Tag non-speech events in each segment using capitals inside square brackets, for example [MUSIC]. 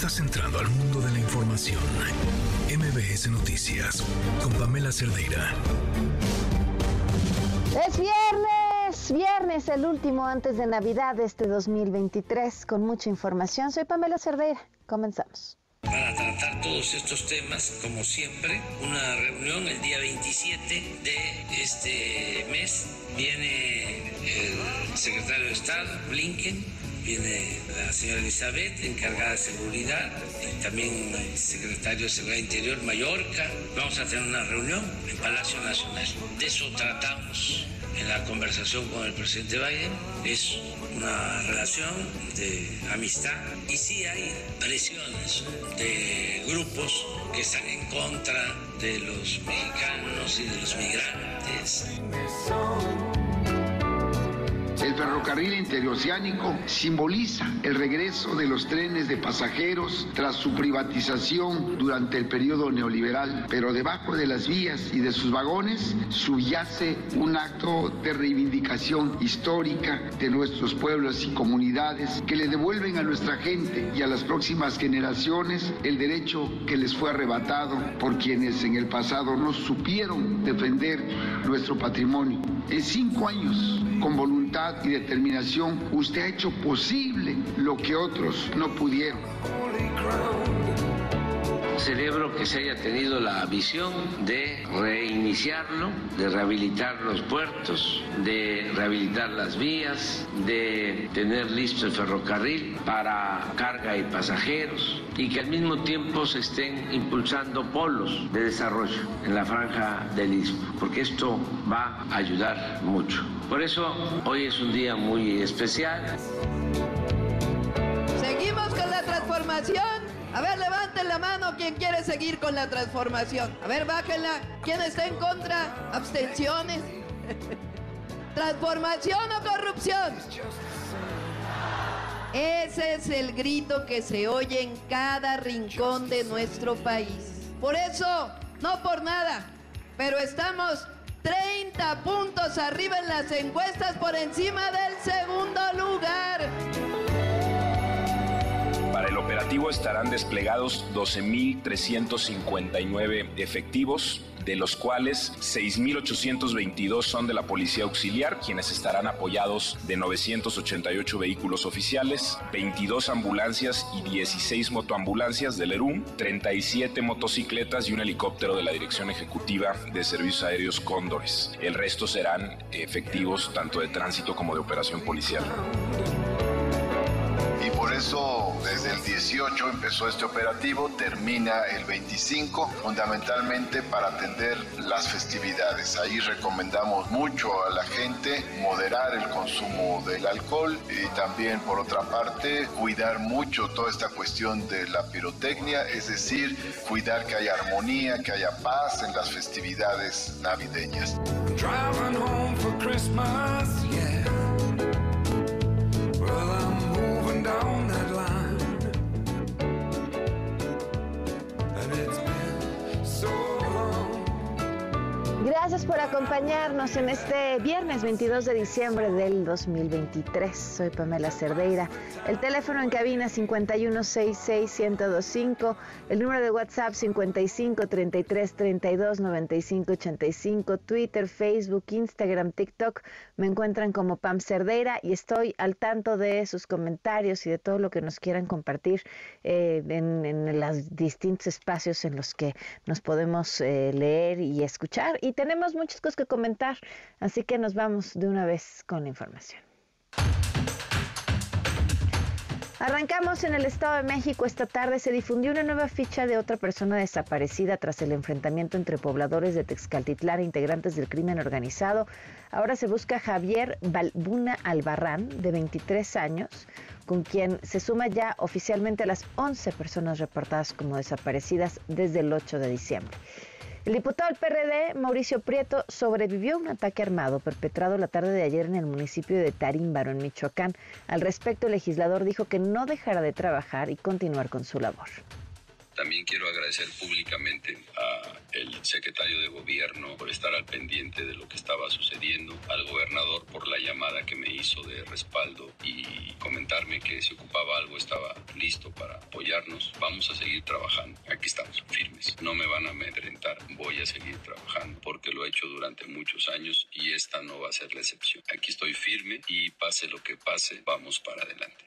Estás entrando al mundo de la información. MBS Noticias con Pamela Cerdeira. Es viernes, viernes, el último antes de Navidad de este 2023, con mucha información. Soy Pamela Cerdeira. Comenzamos. Para tratar todos estos temas, como siempre, una reunión el día 27 de este mes. Viene el secretario de Estado, Blinken, viene la señora Elizabeth, encargada de seguridad, y también el secretario de Seguridad Interior, Mallorca. Vamos a tener una reunión en Palacio Nacional. De eso tratamos en la conversación con el presidente Biden. Es una relación de amistad y sí hay presiones de grupos que están en contra de los mexicanos y de los migrantes. El ferrocarril interoceánico simboliza el regreso de los trenes de pasajeros tras su privatización durante el periodo neoliberal, pero debajo de las vías y de sus vagones subyace un acto de reivindicación histórica de nuestros pueblos y comunidades que le devuelven a nuestra gente y a las próximas generaciones el derecho que les fue arrebatado por quienes en el pasado no supieron defender nuestro patrimonio. En cinco años, con voluntad y determinación, usted ha hecho posible lo que otros no pudieron. Celebro que se haya tenido la visión de reiniciarlo, de rehabilitar los puertos, de rehabilitar las vías, de tener listo el ferrocarril para carga y pasajeros y que al mismo tiempo se estén impulsando polos de desarrollo en la franja del Istmo, porque esto va a ayudar mucho. Por eso hoy es un día muy especial. Seguimos con la transformación. A ver, levanten la mano quien quiere seguir con la transformación. A ver, bájenla. ¿Quién está en contra? Abstenciones. [LAUGHS] ¿Transformación o corrupción? Ese es el grito que se oye en cada rincón de nuestro país. Por eso, no por nada, pero estamos 30 puntos arriba en las encuestas por encima del segundo lugar. Para el operativo estarán desplegados 12.359 efectivos, de los cuales 6.822 son de la Policía Auxiliar, quienes estarán apoyados de 988 vehículos oficiales, 22 ambulancias y 16 motoambulancias del ERUM, 37 motocicletas y un helicóptero de la Dirección Ejecutiva de Servicios Aéreos Cóndores. El resto serán efectivos tanto de tránsito como de operación policial. Eso desde el 18 empezó este operativo, termina el 25, fundamentalmente para atender las festividades. Ahí recomendamos mucho a la gente moderar el consumo del alcohol y también por otra parte cuidar mucho toda esta cuestión de la pirotecnia, es decir, cuidar que haya armonía, que haya paz en las festividades navideñas. Driving home for Christmas, yeah. Gracias por acompañarnos en este viernes 22 de diciembre del 2023. Soy Pamela Cerdeira. El teléfono en cabina 5166125, el número de WhatsApp 55 33 32 95 85, Twitter, Facebook, Instagram, TikTok. Me encuentran como Pam Cerdeira y estoy al tanto de sus comentarios y de todo lo que nos quieran compartir eh, en, en los distintos espacios en los que nos podemos eh, leer y escuchar. Muchas cosas que comentar, así que nos vamos de una vez con la información. Arrancamos en el Estado de México. Esta tarde se difundió una nueva ficha de otra persona desaparecida tras el enfrentamiento entre pobladores de Texcaltitlán e integrantes del crimen organizado. Ahora se busca Javier Balbuna Albarrán, de 23 años, con quien se suma ya oficialmente a las 11 personas reportadas como desaparecidas desde el 8 de diciembre. El diputado del PRD, Mauricio Prieto, sobrevivió a un ataque armado perpetrado la tarde de ayer en el municipio de Tarímbaro, en Michoacán. Al respecto, el legislador dijo que no dejará de trabajar y continuar con su labor. También quiero agradecer públicamente a el secretario de gobierno por estar al pendiente de lo que estaba sucediendo, al gobernador por la llamada que me hizo de respaldo y comentarme que si ocupaba algo estaba listo para apoyarnos. Vamos a seguir trabajando. Aquí estamos firmes. No me van a amedrentar. Voy a seguir trabajando porque lo he hecho durante muchos años y esta no va a ser la excepción. Aquí estoy firme y pase lo que pase, vamos para adelante.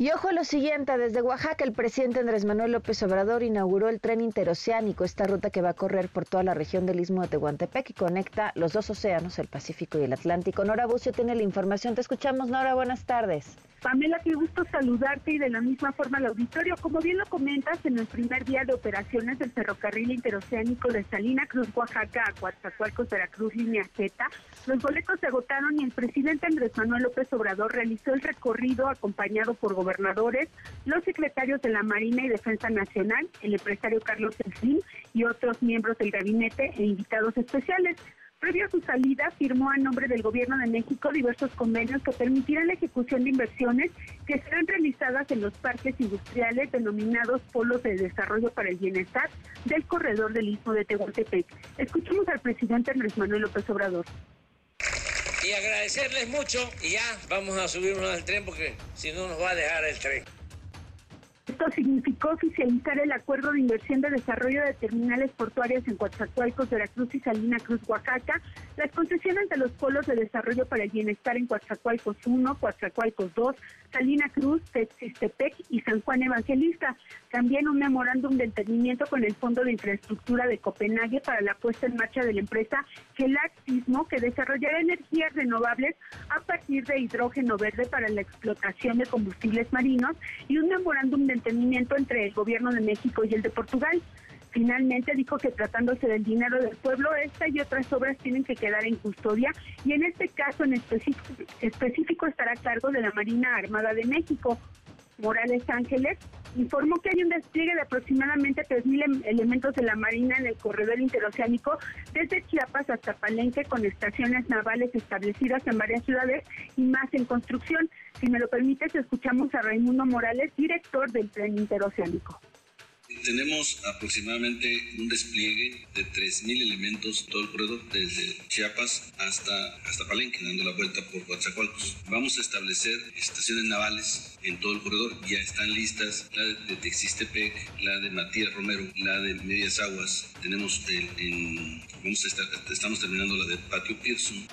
Y ojo a lo siguiente, desde Oaxaca el presidente Andrés Manuel López Obrador inauguró el tren interoceánico, esta ruta que va a correr por toda la región del Istmo de Tehuantepec y conecta los dos océanos, el Pacífico y el Atlántico. Nora Bucio tiene la información. Te escuchamos, Nora. Buenas tardes. Pamela, qué gusto saludarte y de la misma forma al auditorio. Como bien lo comentas, en el primer día de operaciones del ferrocarril interoceánico de Salina Cruz, Oaxaca a Coatzacoalcos, Veracruz, línea Z, los boletos se agotaron y el presidente Andrés Manuel López Obrador realizó el recorrido acompañado por gobernadores, los secretarios de la Marina y Defensa Nacional, el empresario Carlos Slim y otros miembros del gabinete e invitados especiales. Previo a su salida, firmó a nombre del Gobierno de México diversos convenios que permitirán la ejecución de inversiones que serán realizadas en los parques industriales denominados Polos de Desarrollo para el Bienestar del corredor del Istmo de Tehuantepec. Escuchemos al presidente Andrés Manuel López Obrador. Y agradecerles mucho y ya vamos a subirnos al tren porque si no nos va a dejar el tren. Esto significó oficializar el acuerdo de inversión de desarrollo de terminales portuarias en Coatzacoalcos, Veracruz y Salina Cruz, Oaxaca, las concesiones de los polos de desarrollo para el bienestar en Coatzacoalcos 1, Coatzacoalcos 2, Salina Cruz, Texistepec y San Juan Evangelista. También un memorándum de entendimiento con el Fondo de Infraestructura de Copenhague para la puesta en marcha de la empresa Gelac Sismo, que desarrollará energías renovables a partir de hidrógeno verde para la explotación de combustibles marinos y un memorándum de entendimiento entre el Gobierno de México y el de Portugal. Finalmente dijo que tratándose del dinero del pueblo, esta y otras obras tienen que quedar en custodia y en este caso en específico, específico estará a cargo de la Marina Armada de México. Morales Ángeles informó que hay un despliegue de aproximadamente 3.000 elementos de la Marina en el corredor interoceánico desde Chiapas hasta Palenque con estaciones navales establecidas en varias ciudades y más en construcción. Si me lo permites, escuchamos a Raimundo Morales, director del tren interoceánico. Tenemos aproximadamente un despliegue de 3.000 elementos todo el corredor, desde Chiapas hasta, hasta Palenque, dando la vuelta por Coatzacoalcos. Vamos a establecer estaciones navales en todo el corredor. Ya están listas la de Texistepec, la de Matías Romero, la de Medias Aguas. Tenemos el, vamos a estar, estamos terminando la de Patio Pearson.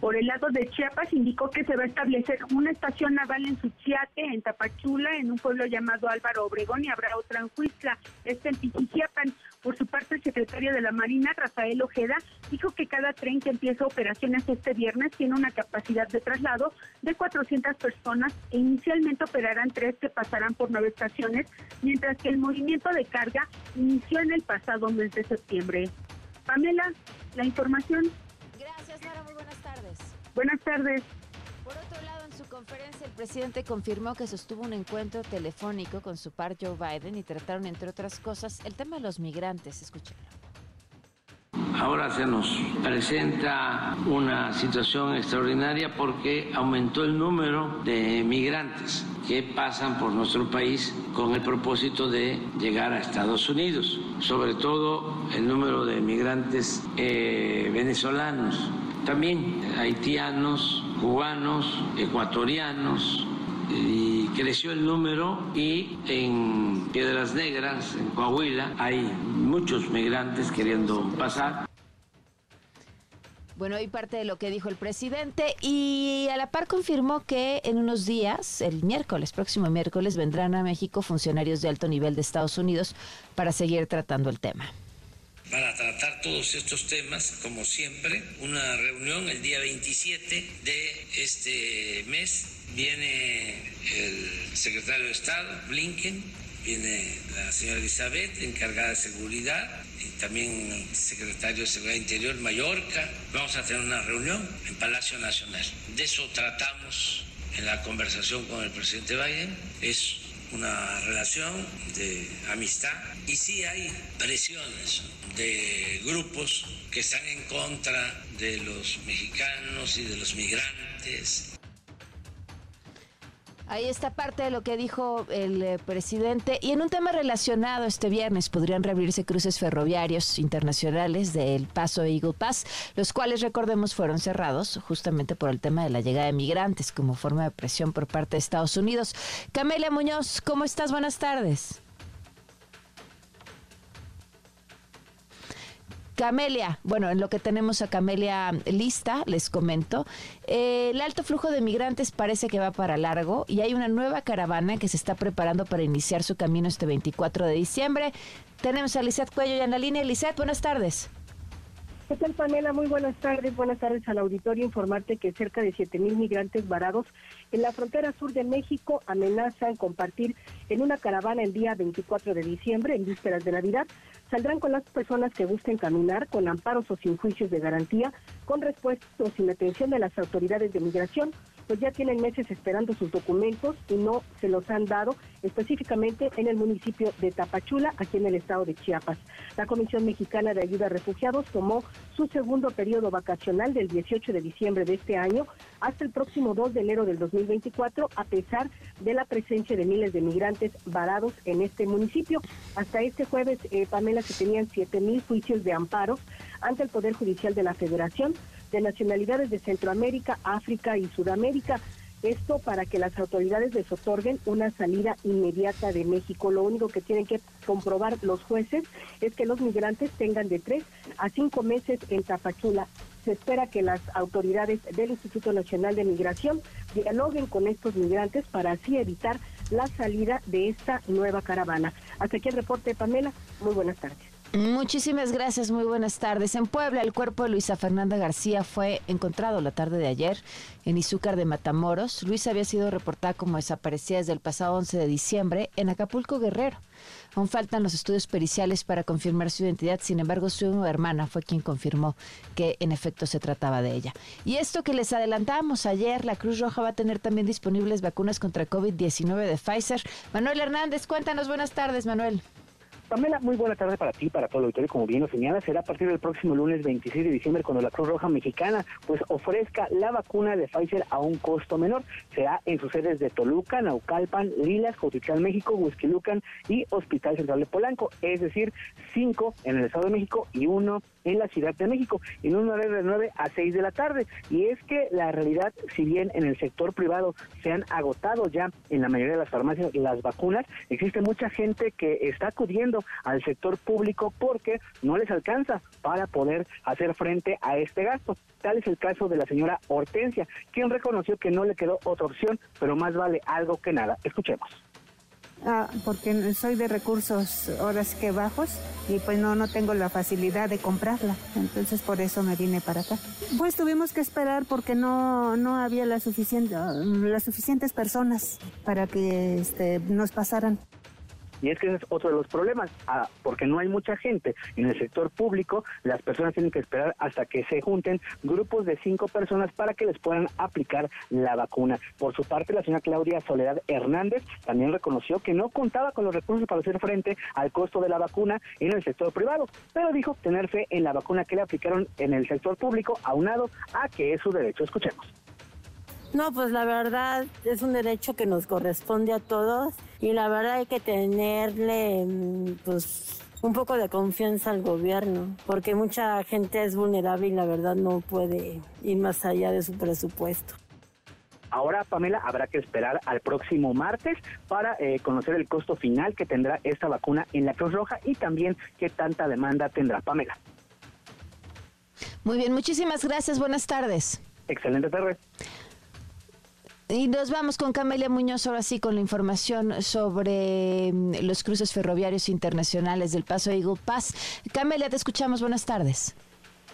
Por el lado de Chiapas indicó que se va a establecer una estación naval en Suchiate, en Tapachula, en un pueblo llamado Álvaro Obregón y habrá otra en Huizla, este en Tiquijiapan. Por su parte, el secretario de la Marina, Rafael Ojeda, dijo que cada tren que empieza operaciones este viernes tiene una capacidad de traslado de 400 personas e inicialmente operarán tres que pasarán por nueve estaciones, mientras que el movimiento de carga inició en el pasado mes de septiembre. Pamela, la información. Gracias, Nora. Muy buenas. Buenas tardes. Por otro lado, en su conferencia, el presidente confirmó que sostuvo un encuentro telefónico con su par Joe Biden y trataron, entre otras cosas, el tema de los migrantes. Escúchenlo. Ahora se nos presenta una situación extraordinaria porque aumentó el número de migrantes que pasan por nuestro país con el propósito de llegar a Estados Unidos, sobre todo el número de migrantes eh, venezolanos, también haitianos, cubanos, ecuatorianos, y creció el número y en Piedras Negras, en Coahuila, hay muchos migrantes queriendo pasar. Bueno, y parte de lo que dijo el presidente y a la par confirmó que en unos días, el miércoles, próximo miércoles, vendrán a México funcionarios de alto nivel de Estados Unidos para seguir tratando el tema. Para tratar todos estos temas, como siempre, una reunión el día 27 de este mes. Viene el secretario de Estado, Blinken, viene la señora Elizabeth, encargada de seguridad, y también el secretario de Seguridad Interior, Mallorca. Vamos a tener una reunión en Palacio Nacional. De eso tratamos en la conversación con el presidente Biden. Es una relación de amistad y sí hay presiones de grupos que están en contra de los mexicanos y de los migrantes. Ahí está parte de lo que dijo el eh, presidente. Y en un tema relacionado, este viernes podrían reabrirse cruces ferroviarios internacionales del Paso Eagle Pass, los cuales, recordemos, fueron cerrados justamente por el tema de la llegada de migrantes como forma de presión por parte de Estados Unidos. Camelia Muñoz, ¿cómo estás? Buenas tardes. Camelia, bueno, en lo que tenemos a Camelia lista, les comento, eh, el alto flujo de migrantes parece que va para largo y hay una nueva caravana que se está preparando para iniciar su camino este 24 de diciembre. Tenemos a Lizeth Cuello y en la línea. Lizeth, buenas tardes. ¿Qué tal, Pamela? Muy buenas tardes. Buenas tardes al auditorio. Informarte que cerca de 7 mil migrantes varados en la frontera sur de México amenazan compartir en una caravana el día 24 de diciembre, en vísperas de Navidad, saldrán con las personas que gusten caminar con amparos o sin juicios de garantía, con respuestas o sin atención de las autoridades de migración, pues ya tienen meses esperando sus documentos y no se los han dado específicamente en el municipio de Tapachula, aquí en el estado de Chiapas. La Comisión Mexicana de Ayuda a Refugiados tomó su segundo periodo vacacional del 18 de diciembre de este año hasta el próximo 2 de enero del 2024, a pesar de la presencia de miles de migrantes varados en este municipio. Hasta este jueves, eh, Pamela, se tenían 7 mil juicios de amparo ante el Poder Judicial de la Federación de nacionalidades de Centroamérica, África y Sudamérica. Esto para que las autoridades les otorguen una salida inmediata de México. Lo único que tienen que comprobar los jueces es que los migrantes tengan de tres a cinco meses en Tapachula. Se espera que las autoridades del Instituto Nacional de Migración dialoguen con estos migrantes para así evitar la salida de esta nueva caravana. Hasta aquí el reporte, Pamela. Muy buenas tardes. Muchísimas gracias, muy buenas tardes. En Puebla, el cuerpo de Luisa Fernanda García fue encontrado la tarde de ayer en Izúcar de Matamoros. Luisa había sido reportada como desaparecida desde el pasado 11 de diciembre en Acapulco Guerrero. Aún faltan los estudios periciales para confirmar su identidad, sin embargo su hermana fue quien confirmó que en efecto se trataba de ella. Y esto que les adelantamos ayer, la Cruz Roja va a tener también disponibles vacunas contra COVID-19 de Pfizer. Manuel Hernández, cuéntanos, buenas tardes, Manuel. Pamela, muy buena tarde para ti, para todo el auditorio. Como bien lo señala, será a partir del próximo lunes 26 de diciembre cuando la Cruz Roja Mexicana pues ofrezca la vacuna de Pfizer a un costo menor. Será en sus sedes de Toluca, Naucalpan, Lilas, Jotitlán, México, Huizquilucan y Hospital Central de Polanco. Es decir, cinco en el Estado de México y uno en la Ciudad de México, en un horario de 9 a 6 de la tarde. Y es que la realidad, si bien en el sector privado se han agotado ya en la mayoría de las farmacias las vacunas, existe mucha gente que está acudiendo al sector público porque no les alcanza para poder hacer frente a este gasto. Tal es el caso de la señora Hortensia, quien reconoció que no le quedó otra opción, pero más vale algo que nada. Escuchemos. Ah, porque soy de recursos horas que bajos y pues no, no tengo la facilidad de comprarla. Entonces por eso me vine para acá. Pues tuvimos que esperar porque no, no había la suficiente, las suficientes personas para que este, nos pasaran. Y es que ese es otro de los problemas, ah, porque no hay mucha gente en el sector público, las personas tienen que esperar hasta que se junten grupos de cinco personas para que les puedan aplicar la vacuna. Por su parte, la señora Claudia Soledad Hernández también reconoció que no contaba con los recursos para hacer frente al costo de la vacuna en el sector privado, pero dijo tener fe en la vacuna que le aplicaron en el sector público, aunado a que es su derecho. Escuchemos. No, pues la verdad es un derecho que nos corresponde a todos y la verdad hay que tenerle mm, pues un poco de confianza al gobierno, porque mucha gente es vulnerable y la verdad no puede ir más allá de su presupuesto. Ahora, Pamela, habrá que esperar al próximo martes para eh, conocer el costo final que tendrá esta vacuna en la Cruz Roja y también qué tanta demanda tendrá, Pamela. Muy bien, muchísimas gracias. Buenas tardes. Excelente tarde. Y nos vamos con Camelia Muñoz ahora sí con la información sobre mm, los cruces ferroviarios internacionales del Paso Eagle Pass. Camelia, te escuchamos. Buenas tardes.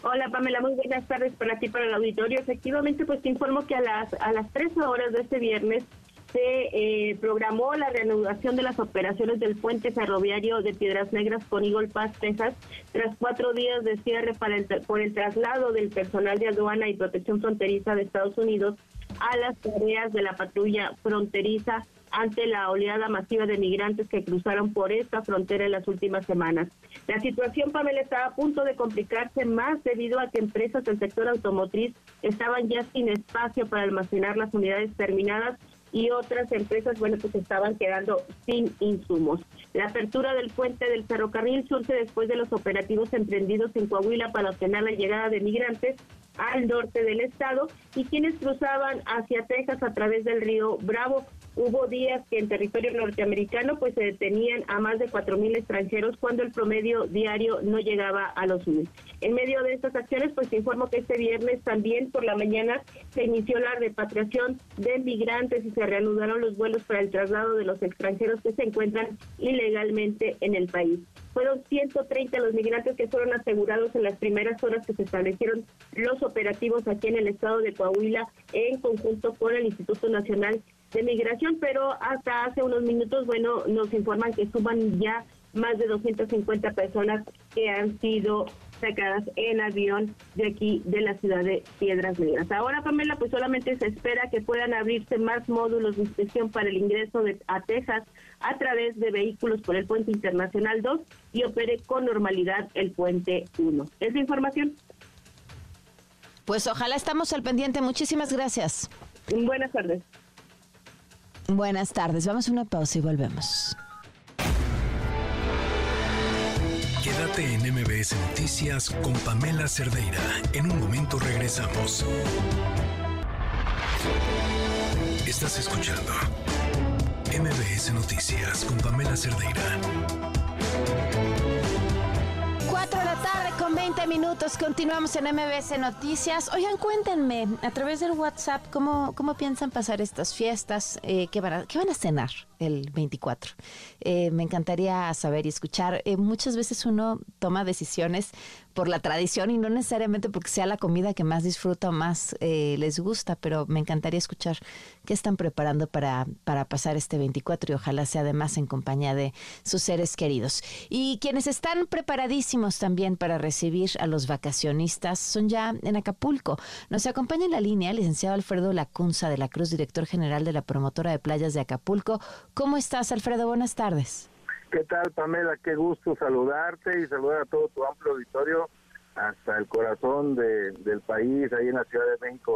Hola Pamela, muy buenas tardes para ti, para el auditorio. Efectivamente, pues te informo que a las, a las 13 horas de este viernes se eh, programó la reanudación de las operaciones del puente ferroviario de Piedras Negras con Eagle Pass, Texas, tras cuatro días de cierre para el, por el traslado del personal de aduana y protección fronteriza de Estados Unidos a las tareas de la patrulla fronteriza ante la oleada masiva de migrantes que cruzaron por esta frontera en las últimas semanas. La situación, Pamela, estaba a punto de complicarse más debido a que empresas del sector automotriz estaban ya sin espacio para almacenar las unidades terminadas y otras empresas, bueno, pues estaban quedando sin insumos. La apertura del puente del ferrocarril surge después de los operativos emprendidos en Coahuila para obtener la llegada de migrantes al norte del estado y quienes cruzaban hacia Texas a través del río Bravo. Hubo días que en territorio norteamericano pues se detenían a más de 4.000 extranjeros cuando el promedio diario no llegaba a los 1.000. En medio de estas acciones pues se informó que este viernes también por la mañana se inició la repatriación de migrantes y se reanudaron los vuelos para el traslado de los extranjeros que se encuentran ilegalmente en el país. Fueron 130 los migrantes que fueron asegurados en las primeras horas que se establecieron los operativos aquí en el estado de Coahuila en conjunto con el Instituto Nacional de Migración, pero hasta hace unos minutos, bueno, nos informan que suman ya más de 250 personas que han sido sacadas en avión de aquí de la ciudad de Piedras Negras. Ahora, Pamela, pues solamente se espera que puedan abrirse más módulos de inspección para el ingreso de, a Texas a través de vehículos por el puente internacional 2 y opere con normalidad el puente 1. Es la información. Pues ojalá estamos al pendiente. Muchísimas gracias. Buenas tardes. Buenas tardes. Vamos a una pausa y volvemos. Quédate en MBS Noticias con Pamela Cerdeira. En un momento regresamos. Estás escuchando MBS Noticias con Pamela Cerdeira. 4 de la tarde con 20 minutos. Continuamos en MBS Noticias. Oigan, cuéntenme a través del WhatsApp cómo, cómo piensan pasar estas fiestas, eh, qué, van a, qué van a cenar el 24. Eh, me encantaría saber y escuchar. Eh, muchas veces uno toma decisiones por la tradición y no necesariamente porque sea la comida que más disfruta o más eh, les gusta, pero me encantaría escuchar qué están preparando para, para pasar este 24 y ojalá sea además en compañía de sus seres queridos. Y quienes están preparadísimos también para recibir a los vacacionistas son ya en Acapulco. Nos acompaña en la línea el licenciado Alfredo Lacunza de la Cruz, director general de la promotora de playas de Acapulco. ¿Cómo estás, Alfredo? Buenas tardes. ¿Qué tal, Pamela? Qué gusto saludarte y saludar a todo tu amplio auditorio hasta el corazón de, del país, ahí en la Ciudad de México.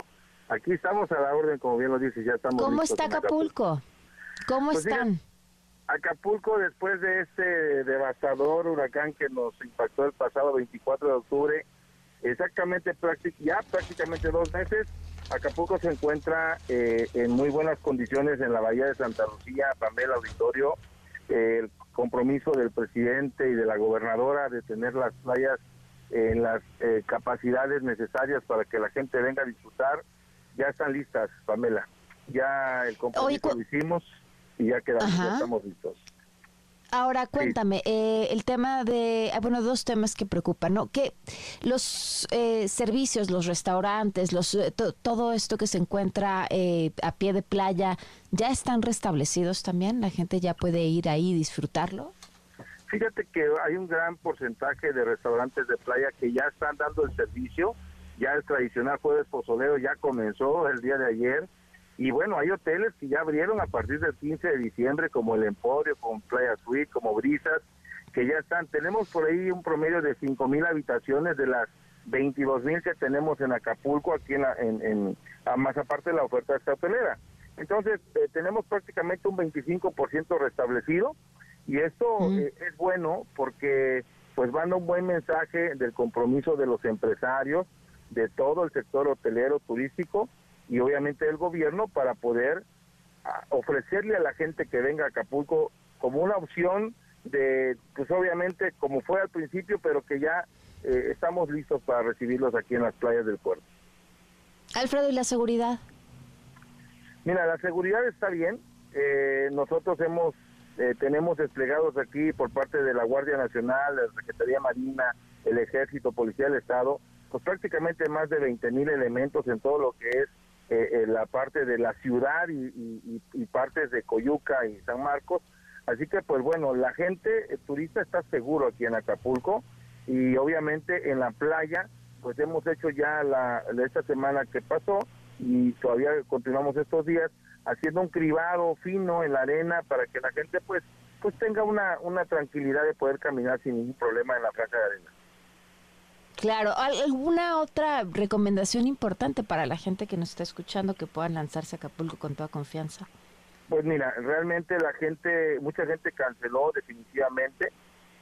Aquí estamos a la orden, como bien lo dices, ya estamos. ¿Cómo está Acapulco? ¿Cómo Pues están? mira, Acapulco, después de este devastador huracán que nos impactó el pasado 24 de octubre, exactamente ya prácticamente dos meses, Acapulco se encuentra eh, en muy buenas condiciones en la bahía de Santa Lucía, Pamela Auditorio, eh, compromiso del presidente y de la gobernadora de tener las playas en las eh, capacidades necesarias para que la gente venga a disfrutar, ya están listas, Pamela. Ya el compromiso lo hicimos y ya quedamos, ya estamos listos. Ahora cuéntame, eh, el tema de, ah, bueno, dos temas que preocupan, ¿no? Que los eh, servicios, los restaurantes, los eh, to- todo esto que se encuentra eh, a pie de playa, ¿ya están restablecidos también? ¿La gente ya puede ir ahí y disfrutarlo? Fíjate que hay un gran porcentaje de restaurantes de playa que ya están dando el servicio. Ya el tradicional jueves pozolero ya comenzó el día de ayer. Y bueno, hay hoteles que ya abrieron a partir del 15 de diciembre, como el Emporio, como Playa Suite, como Brisas, que ya están. Tenemos por ahí un promedio de 5 mil habitaciones de las 22 mil que tenemos en Acapulco, aquí en, la- en, en- a más aparte de la oferta esta hotelera. Entonces, eh, tenemos prácticamente un 25% restablecido y esto eh, es bueno porque pues manda un buen mensaje del compromiso de los empresarios, de todo el sector hotelero turístico y obviamente del gobierno para poder ah, ofrecerle a la gente que venga a Acapulco como una opción de, pues obviamente como fue al principio, pero que ya eh, estamos listos para recibirlos aquí en las playas del puerto. Alfredo, ¿y la seguridad? Mira, la seguridad está bien. Eh, nosotros hemos eh, tenemos desplegados aquí por parte de la Guardia Nacional, la Secretaría Marina, el Ejército, Policía del Estado, pues prácticamente más de 20 mil elementos en todo lo que es eh, eh, la parte de la ciudad y, y- partes de Coyuca y San Marcos. Así que, pues bueno, la gente el turista está seguro aquí en Acapulco y obviamente en la playa, pues hemos hecho ya la- esta semana que pasó y todavía continuamos estos días haciendo un cribado fino en la arena para que la gente pues pues tenga una, una tranquilidad de poder caminar sin ningún problema en la franja de arena. Claro, ¿al- ¿alguna otra recomendación importante para la gente que nos está escuchando que puedan lanzarse a Acapulco con toda confianza? Pues mira, realmente la gente, mucha gente canceló definitivamente,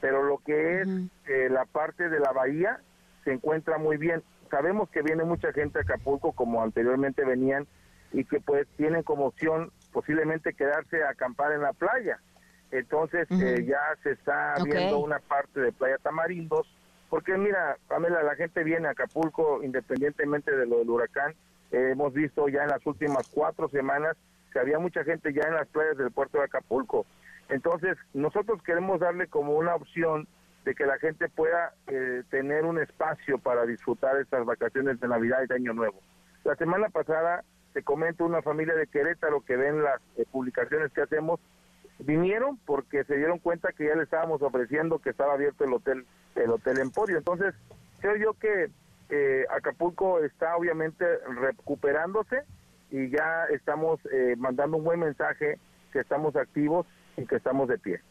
pero lo que es eh, la parte de la bahía se encuentra muy bien. Sabemos que viene mucha gente a Acapulco como anteriormente venían y que pues tienen como opción posiblemente quedarse a acampar en la playa. Entonces eh, ya se está viendo una parte de Playa Tamarindos, porque mira, Pamela, la gente viene a Acapulco independientemente de lo del huracán. Eh, hemos visto ya en las últimas cuatro semanas que había mucha gente ya en las playas del puerto de Acapulco. Entonces, nosotros queremos darle como una opción de que la gente pueda eh, tener un espacio para disfrutar estas vacaciones de Navidad y de Año Nuevo. La semana pasada, te comento, una familia de Querétaro que ven las publicaciones que hacemos, vinieron porque se dieron cuenta que ya le estábamos ofreciendo que estaba abierto el hotel el hotel Emporio. Entonces creo yo que eh, Acapulco está obviamente recuperándose y ya estamos eh, mandando un buen mensaje que estamos activos y que estamos de pie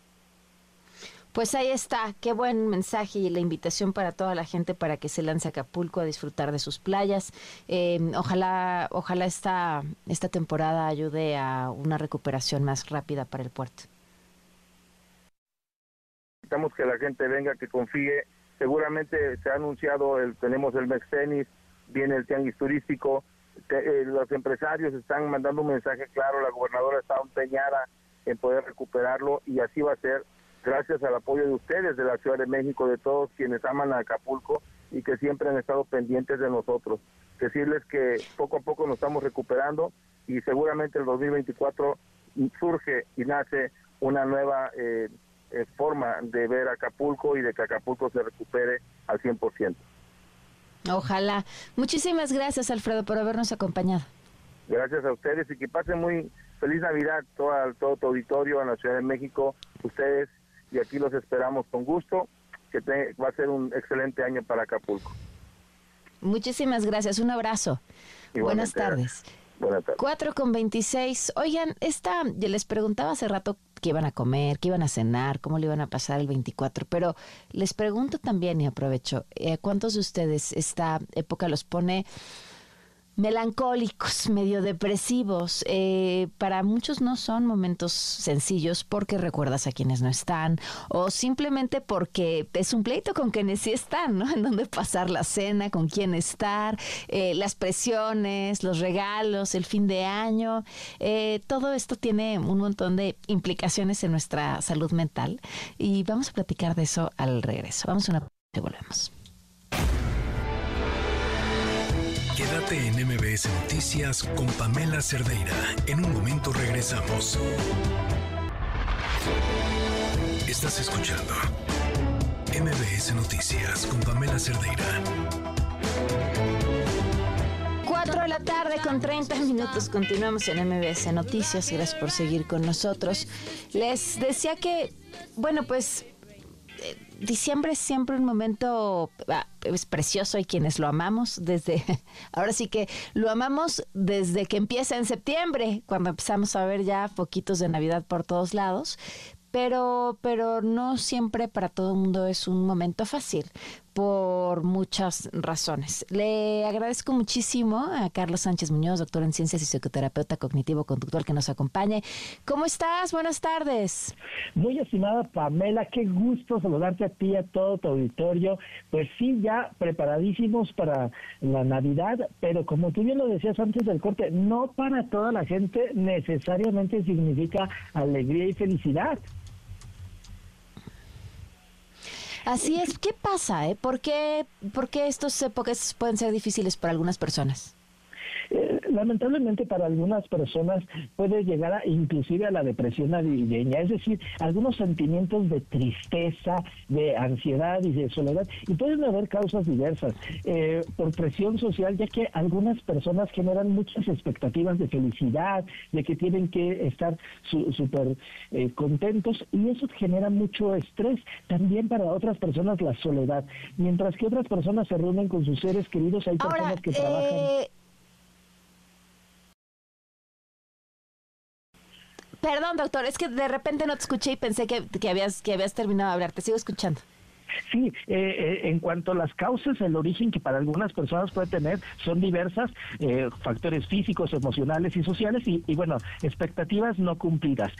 pues ahí está, qué buen mensaje y la invitación para toda la gente para que se lance a Acapulco a disfrutar de sus playas. Eh, ojalá, ojalá esta, esta temporada ayude a una recuperación más rápida para el puerto. Necesitamos que la gente venga, que confíe. Seguramente se ha anunciado, el, tenemos el Mextenis, viene el Tianguis Turístico, eh, los empresarios están mandando un mensaje claro, la gobernadora está empeñada en poder recuperarlo y así va a ser gracias al apoyo de ustedes, de la Ciudad de México, de todos quienes aman a Acapulco y que siempre han estado pendientes de nosotros. Decirles que poco a poco nos estamos recuperando y seguramente el 2024 surge y nace una nueva eh, eh, forma de ver Acapulco y de que Acapulco se recupere al 100%. Ojalá. Muchísimas gracias, Alfredo, por habernos acompañado. Gracias a ustedes y que pasen muy feliz Navidad todo, todo tu auditorio en la Ciudad de México, ustedes y aquí los esperamos con gusto, que va a ser un excelente año para Acapulco. Muchísimas gracias, un abrazo. Buenas tardes. Buenas tardes. 4 con 26. Oigan, esta, yo les preguntaba hace rato qué iban a comer, qué iban a cenar, cómo le iban a pasar el 24, pero les pregunto también y aprovecho, eh, ¿cuántos de ustedes esta época los pone melancólicos, medio depresivos. Eh, para muchos no son momentos sencillos porque recuerdas a quienes no están o simplemente porque es un pleito con quienes sí están, ¿no? [LAUGHS] En donde pasar la cena, con quién estar, eh, las presiones, los regalos, el fin de año. Eh, todo esto tiene un montón de implicaciones en nuestra salud mental y vamos a platicar de eso al regreso. Vamos a una y volvemos. Quédate en MBS Noticias con Pamela Cerdeira. En un momento regresamos. Estás escuchando MBS Noticias con Pamela Cerdeira. 4 de la tarde con 30 minutos. Continuamos en MBS Noticias. Gracias por seguir con nosotros. Les decía que, bueno, pues diciembre es siempre un momento ah, es precioso, hay quienes lo amamos desde, [LAUGHS] ahora sí que lo amamos desde que empieza en septiembre, cuando empezamos a ver ya poquitos de Navidad por todos lados, pero, pero no siempre para todo el mundo es un momento fácil por muchas razones. Le agradezco muchísimo a Carlos Sánchez Muñoz, doctor en ciencias y psicoterapeuta cognitivo-conductual que nos acompañe. ¿Cómo estás? Buenas tardes. Muy estimada Pamela, qué gusto saludarte a ti, a todo tu auditorio. Pues sí, ya preparadísimos para la Navidad, pero como tú bien lo decías antes del corte, no para toda la gente necesariamente significa alegría y felicidad. Así es. ¿Qué pasa? Eh? ¿Por, qué, ¿Por qué estas épocas pueden ser difíciles para algunas personas? Eh, lamentablemente para algunas personas puede llegar a, inclusive a la depresión navideña, es decir, algunos sentimientos de tristeza, de ansiedad y de soledad, y pueden haber causas diversas, eh, por presión social, ya que algunas personas generan muchas expectativas de felicidad, de que tienen que estar súper eh, contentos, y eso genera mucho estrés. También para otras personas la soledad, mientras que otras personas se reúnen con sus seres queridos, hay personas que trabajan Perdón, doctor, es que de repente no te escuché y pensé que, habías, que habías terminado de hablar. Te sigo escuchando. Sí, eh, eh, en cuanto a las causas, el origen que para algunas personas puede tener son diversas, eh, factores físicos, emocionales y sociales y, bueno, expectativas no cumplidas,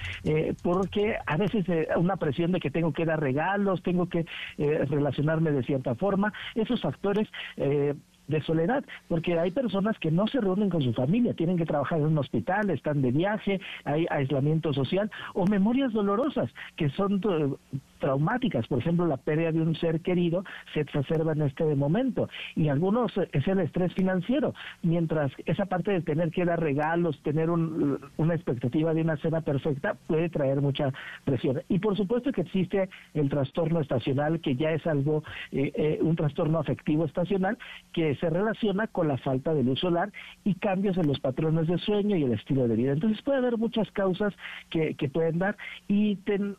porque a veces una presión de que tengo que dar regalos, tengo que relacionarme de cierta forma, esos factores de soledad, porque hay personas que no se reúnen con su familia, tienen que trabajar en un hospital, están de viaje, hay aislamiento social o memorias dolorosas que son traumáticas, por ejemplo, la pérdida de un ser querido se exacerba en este momento y algunos eh, es el estrés financiero, mientras esa parte de tener que dar regalos, tener una expectativa de una cena perfecta puede traer mucha presión. Y por supuesto que existe el trastorno estacional, que ya es algo, eh, eh, un trastorno afectivo estacional, que se relaciona con la falta de luz solar y cambios en los patrones de sueño y el estilo de vida. Entonces puede haber muchas causas que, pueden dar y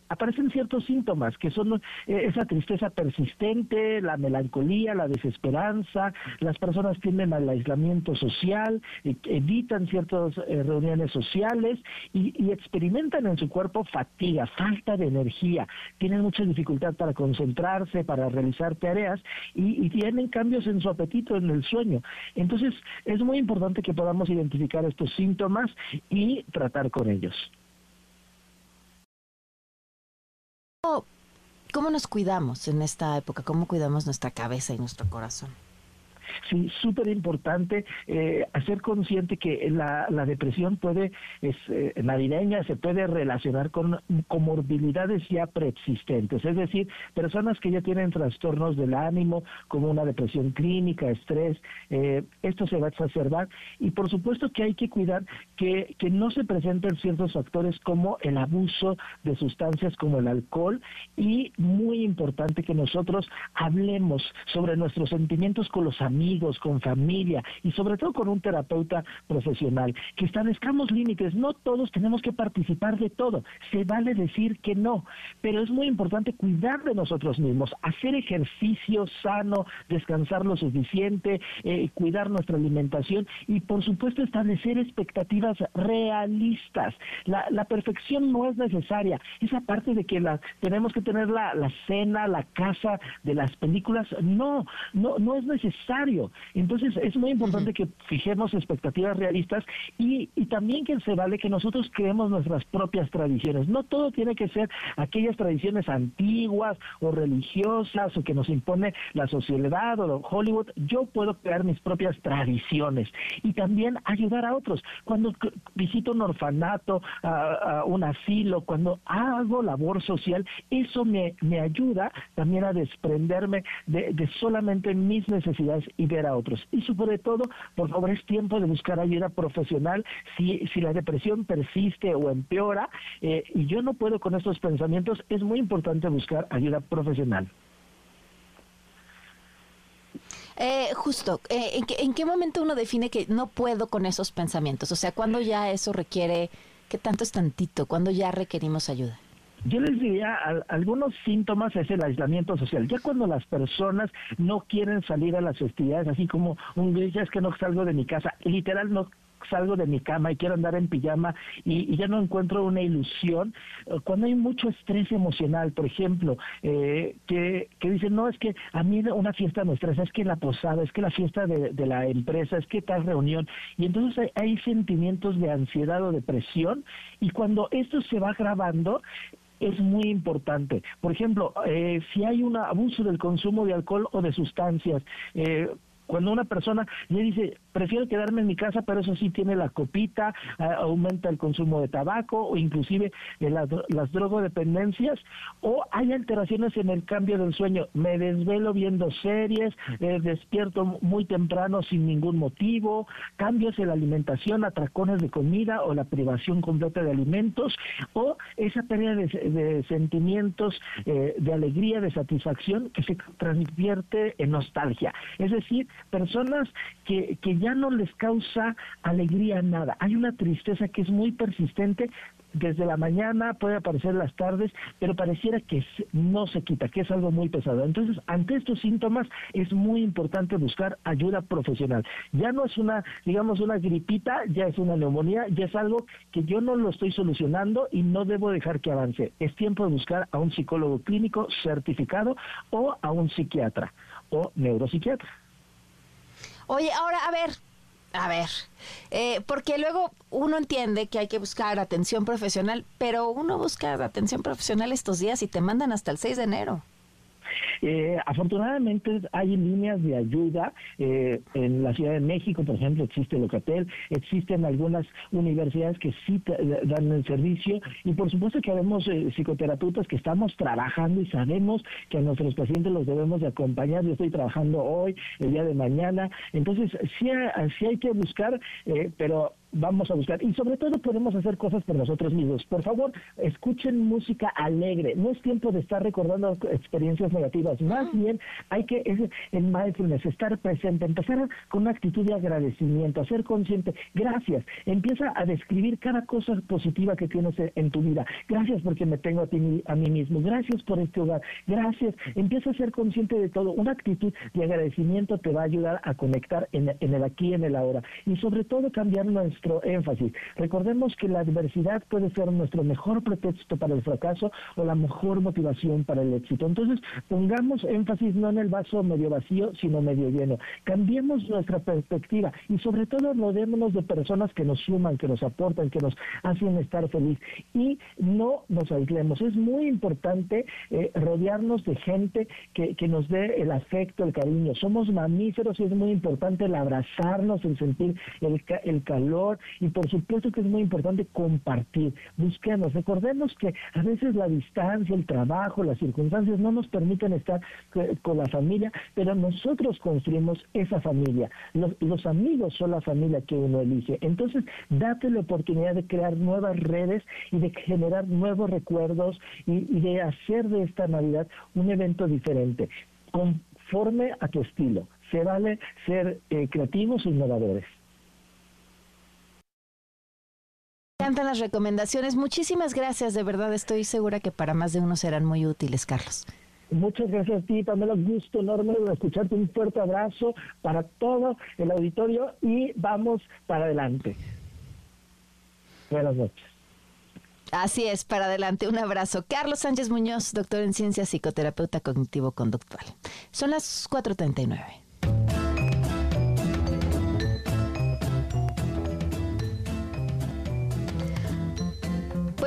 aparecen ciertos síntomas que son eh, esa tristeza persistente, la melancolía, la desesperanza, las personas tienden al aislamiento social, e, evitan ciertas eh, reuniones sociales y, experimentan en su cuerpo fatiga, falta de energía, tienen mucha dificultad para concentrarse, para realizar tareas y, y tienen cambios en su apetito, en el sueño. Entonces es muy importante que podamos identificar estos síntomas y tratar con ellos. ¿Cómo nos cuidamos en esta época? ¿Cómo cuidamos nuestra cabeza y nuestro corazón? Sí, súper importante eh, hacer consciente que la, depresión puede, es eh, navideña, se puede relacionar con comorbilidades ya preexistentes, es decir, personas que ya tienen trastornos del ánimo, como una depresión clínica, estrés, eh, esto se va a exacerbar. Y por supuesto que hay que cuidar que, que no se presenten ciertos factores como el abuso de sustancias como el alcohol y muy importante que nosotros hablemos sobre nuestros sentimientos con los amigos, amigos, con familia y sobre todo con un terapeuta profesional, que establezcamos límites. No todos tenemos que participar de todo. Se vale decir que no, pero es muy importante cuidar de nosotros mismos, hacer ejercicio sano, descansar lo suficiente, eh, cuidar nuestra alimentación y por supuesto establecer expectativas realistas. La, perfección no es necesaria. Esa parte de que la, tenemos que tener la, la cena, la casa de las películas, no, no, no es necesario entonces es muy importante que fijemos expectativas realistas y, también que se vale que nosotros creemos nuestras propias tradiciones. No todo tiene que ser aquellas tradiciones antiguas o religiosas o que nos impone la sociedad o Hollywood. Yo puedo crear mis propias tradiciones y también ayudar a otros. Cuando visito un orfanato, a, un asilo, cuando hago labor social, eso me, me ayuda también a desprenderme de, de solamente mis necesidades y ver a otros. Y sobre todo, por favor, es tiempo de buscar ayuda profesional si, si la depresión persiste o empeora eh, y yo no puedo con estos pensamientos, es muy importante buscar ayuda profesional. Eh, justo, eh, ¿en, qué, ¿en qué momento uno define que no puedo con esos pensamientos? O sea, ¿cuándo ya eso requiere, qué tanto es tantito? ¿Cuándo ya requerimos ayuda? Yo les diría, algunos síntomas es el aislamiento social. Ya cuando las personas no quieren salir a las festividades, así como un día es que no salgo de mi casa, literal no salgo de mi cama y quiero andar en pijama y, ya no encuentro una ilusión. Eh, cuando hay mucho estrés emocional, por ejemplo, eh, que, que dicen, no, es que a mí una fiesta me estresa, es que la posada, es que la fiesta de, la empresa, es que tal reunión. Y entonces hay sentimientos de ansiedad o depresión y cuando esto se va grabando, es muy importante. Por ejemplo, eh, si hay un abuso del consumo de alcohol o de sustancias, eh, cuando una persona le dice, prefiero quedarme en mi casa, pero eso sí tiene la copita, aumenta el consumo de tabaco o inclusive eh, las, drogodependencias, o hay alteraciones en el cambio del sueño. Me desvelo viendo series, eh, despierto muy temprano sin ningún motivo, cambios en la alimentación, atracones de comida o la privación completa de alimentos, o esa pérdida de, sentimientos eh, de alegría, de satisfacción que se transvierte en nostalgia. Es decir, personas que, que ya no les causa alegría nada. Hay una tristeza que es muy persistente desde la mañana, puede aparecer las tardes, pero pareciera que no se quita, que es algo muy pesado. Entonces, ante estos síntomas es muy importante buscar ayuda profesional. Ya no es una, digamos, una gripita, ya es una neumonía, ya es algo que yo no lo estoy solucionando y no debo dejar que avance. Es tiempo de buscar a un psicólogo clínico certificado o a un psiquiatra o neuropsiquiatra. Oye, ahora, a ver, a ver, eh, porque luego uno entiende que hay que buscar atención profesional, pero uno busca atención profesional estos días y te mandan hasta el 6 de enero. Eh, afortunadamente hay líneas de ayuda eh, en la Ciudad de México, por ejemplo, existe Locatel, existen algunas universidades que sí dan el servicio y por supuesto que habemos eh, psicoterapeutas que estamos trabajando y sabemos que a nuestros pacientes los debemos de acompañar. Yo estoy trabajando hoy, el día de mañana, entonces sí, sí hay que buscar, pero vamos a buscar y sobre todo podemos hacer cosas por nosotros mismos. Por favor, escuchen música alegre. No es tiempo de estar recordando experiencias negativas. Más bien hay que en mindfulness estar presente, empezar con una actitud de agradecimiento, ser consciente. Gracias. Empieza a describir cada cosa positiva que tienes en tu vida. Gracias porque me tengo a ti a mí mismo. Gracias por este hogar. Gracias. Empieza a ser consciente de todo. Una actitud de agradecimiento te va a ayudar a conectar en, en el aquí en el ahora y sobre todo cambiar nuestro énfasis. Recordemos que la adversidad puede ser nuestro mejor pretexto para el fracaso o la mejor motivación para el éxito. Entonces, pongamos énfasis no en el vaso medio vacío, sino medio lleno. Cambiemos nuestra perspectiva y sobre todo rodeémonos de personas que nos suman, que nos aportan, que nos hacen estar feliz y no nos aislemos. Es muy importante eh, rodearnos de gente que, que nos dé el afecto, el cariño. Somos mamíferos y es muy importante el abrazarnos, el sentir el, el calor, y por supuesto que es muy importante compartir. Busquemos, recordemos que a veces la distancia, el trabajo, las circunstancias no nos permiten estar con la familia, pero nosotros construimos esa familia. Los, amigos son la familia que uno elige. Entonces, date la oportunidad de crear nuevas redes y de generar nuevos recuerdos y, de hacer de esta Navidad un evento diferente, conforme a tu estilo. Se vale ser eh, creativos e innovadores. Encantan las recomendaciones. Muchísimas gracias, de verdad estoy segura que para más de uno serán muy útiles, Carlos. Muchas gracias a ti, Pamela. Gusto enorme de escucharte. Un fuerte abrazo para todo el auditorio y vamos para adelante. Buenas noches. Así es, para adelante. Un abrazo. Carlos Sánchez Muñoz, doctor en ciencias, psicoterapeuta cognitivo-conductual. Son las 4.39.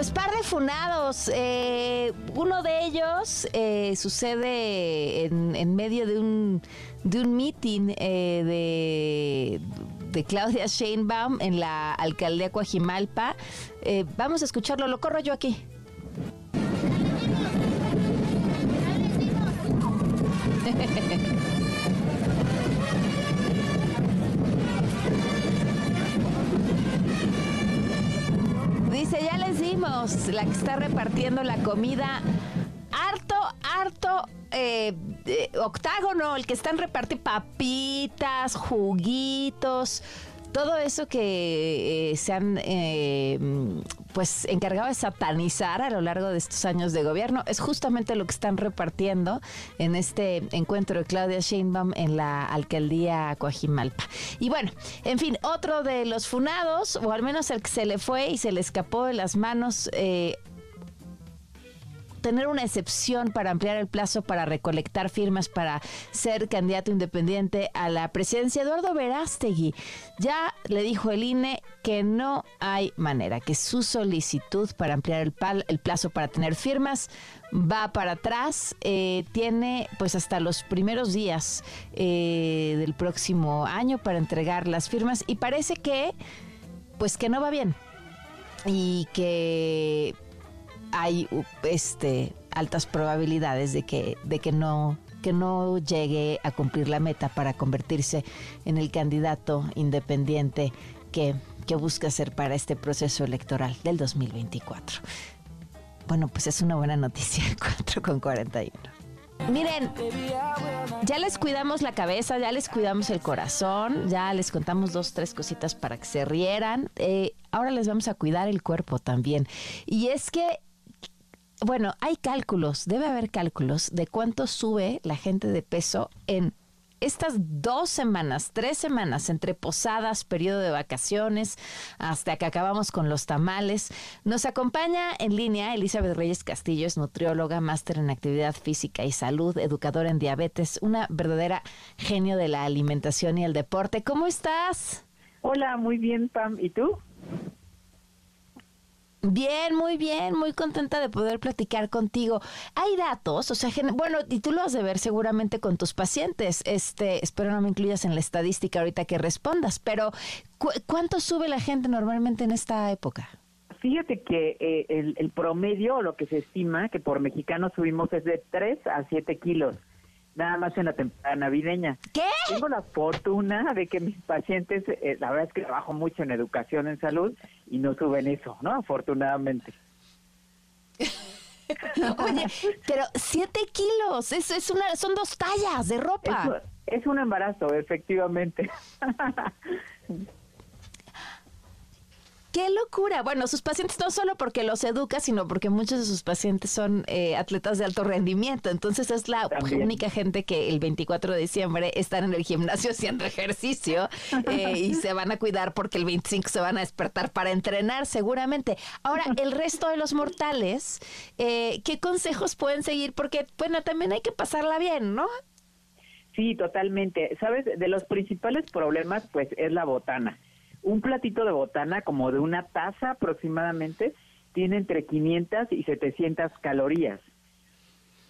Pues par de funados. Eh, uno de ellos eh, sucede en, medio de un, de un meeting eh, de, de, Claudia Sheinbaum en la alcaldía Coajimalpa. vamos a escucharlo, lo corro yo aquí. [LAUGHS] Dice, ya les dimos, la que está repartiendo la comida, harto, harto eh, octágono, el que están repartiendo papitas, juguitos, todo eso que eh, se han eh, pues encargado de satanizar a lo largo de estos años de gobierno es justamente lo que están repartiendo en este encuentro de Claudia Sheinbaum en la alcaldía Coajimalpa. Y bueno, en fin, otro de los funados, o al menos el que se le fue y se le escapó de las manos eh, tener una excepción para ampliar el plazo para recolectar firmas para ser candidato independiente a la presidencia. Eduardo Verástegui ya le dijo el INE que no hay manera, que su solicitud para ampliar el, plazo para tener firmas va para atrás, eh, tiene pues hasta los primeros días eh, del próximo año para entregar las firmas y parece que pues que no va bien y que hay este, altas probabilidades de que, de que no que no llegue a cumplir la meta para convertirse en el candidato independiente que, que busca ser para este proceso electoral del 2024. Bueno, pues es una buena noticia, [LAUGHS] 4 con 41. Miren, ya les cuidamos la cabeza, ya les cuidamos el corazón, ya les contamos dos, tres cositas para que se rieran. Eh, ahora les vamos a cuidar el cuerpo también. Y es que bueno, hay cálculos, debe haber cálculos de cuánto sube la gente de peso en estas dos semanas, tres semanas entre posadas, periodo de vacaciones, hasta que acabamos con los tamales. Nos acompaña en línea Elizabeth Reyes Castillo, es nutrióloga, máster en actividad física y salud, educadora en diabetes, una verdadera genio de la alimentación y el deporte. ¿Cómo estás? Hola, muy bien, Pam. ¿Y tú? Bien, muy bien, muy contenta de poder platicar contigo. Hay datos, o sea, bueno, y tú lo has de ver seguramente con tus pacientes. Este, espero no me incluyas en la estadística ahorita que respondas, pero ¿cuánto sube la gente normalmente en esta época? Fíjate que eh, el, el promedio, lo que se estima que por mexicano subimos es de 3 a 7 kilos nada más en la temporada navideña. ¿Qué? Tengo la fortuna de que mis pacientes, eh, la verdad es que trabajo mucho en educación en salud y no suben eso, ¿no? Afortunadamente. [LAUGHS] Oye, pero siete kilos, es, es una, son dos tallas de ropa. es un embarazo, efectivamente. [LAUGHS] ¡Qué locura! Bueno, sus pacientes no solo porque los educa, sino porque muchos de sus pacientes son eh, atletas de alto rendimiento. Entonces es la única gente que el 24 de diciembre están en el gimnasio [LAUGHS] haciendo ejercicio eh, y se van a cuidar porque el 25 se van a despertar para entrenar seguramente. Ahora, el resto de los mortales, eh, ¿qué consejos pueden seguir? Porque, bueno, también hay que pasarla bien, ¿no? Sí, totalmente. Sabes, de los principales problemas, pues es la botana un platito de botana, como de una taza aproximadamente, tiene entre 500 y 700 calorías.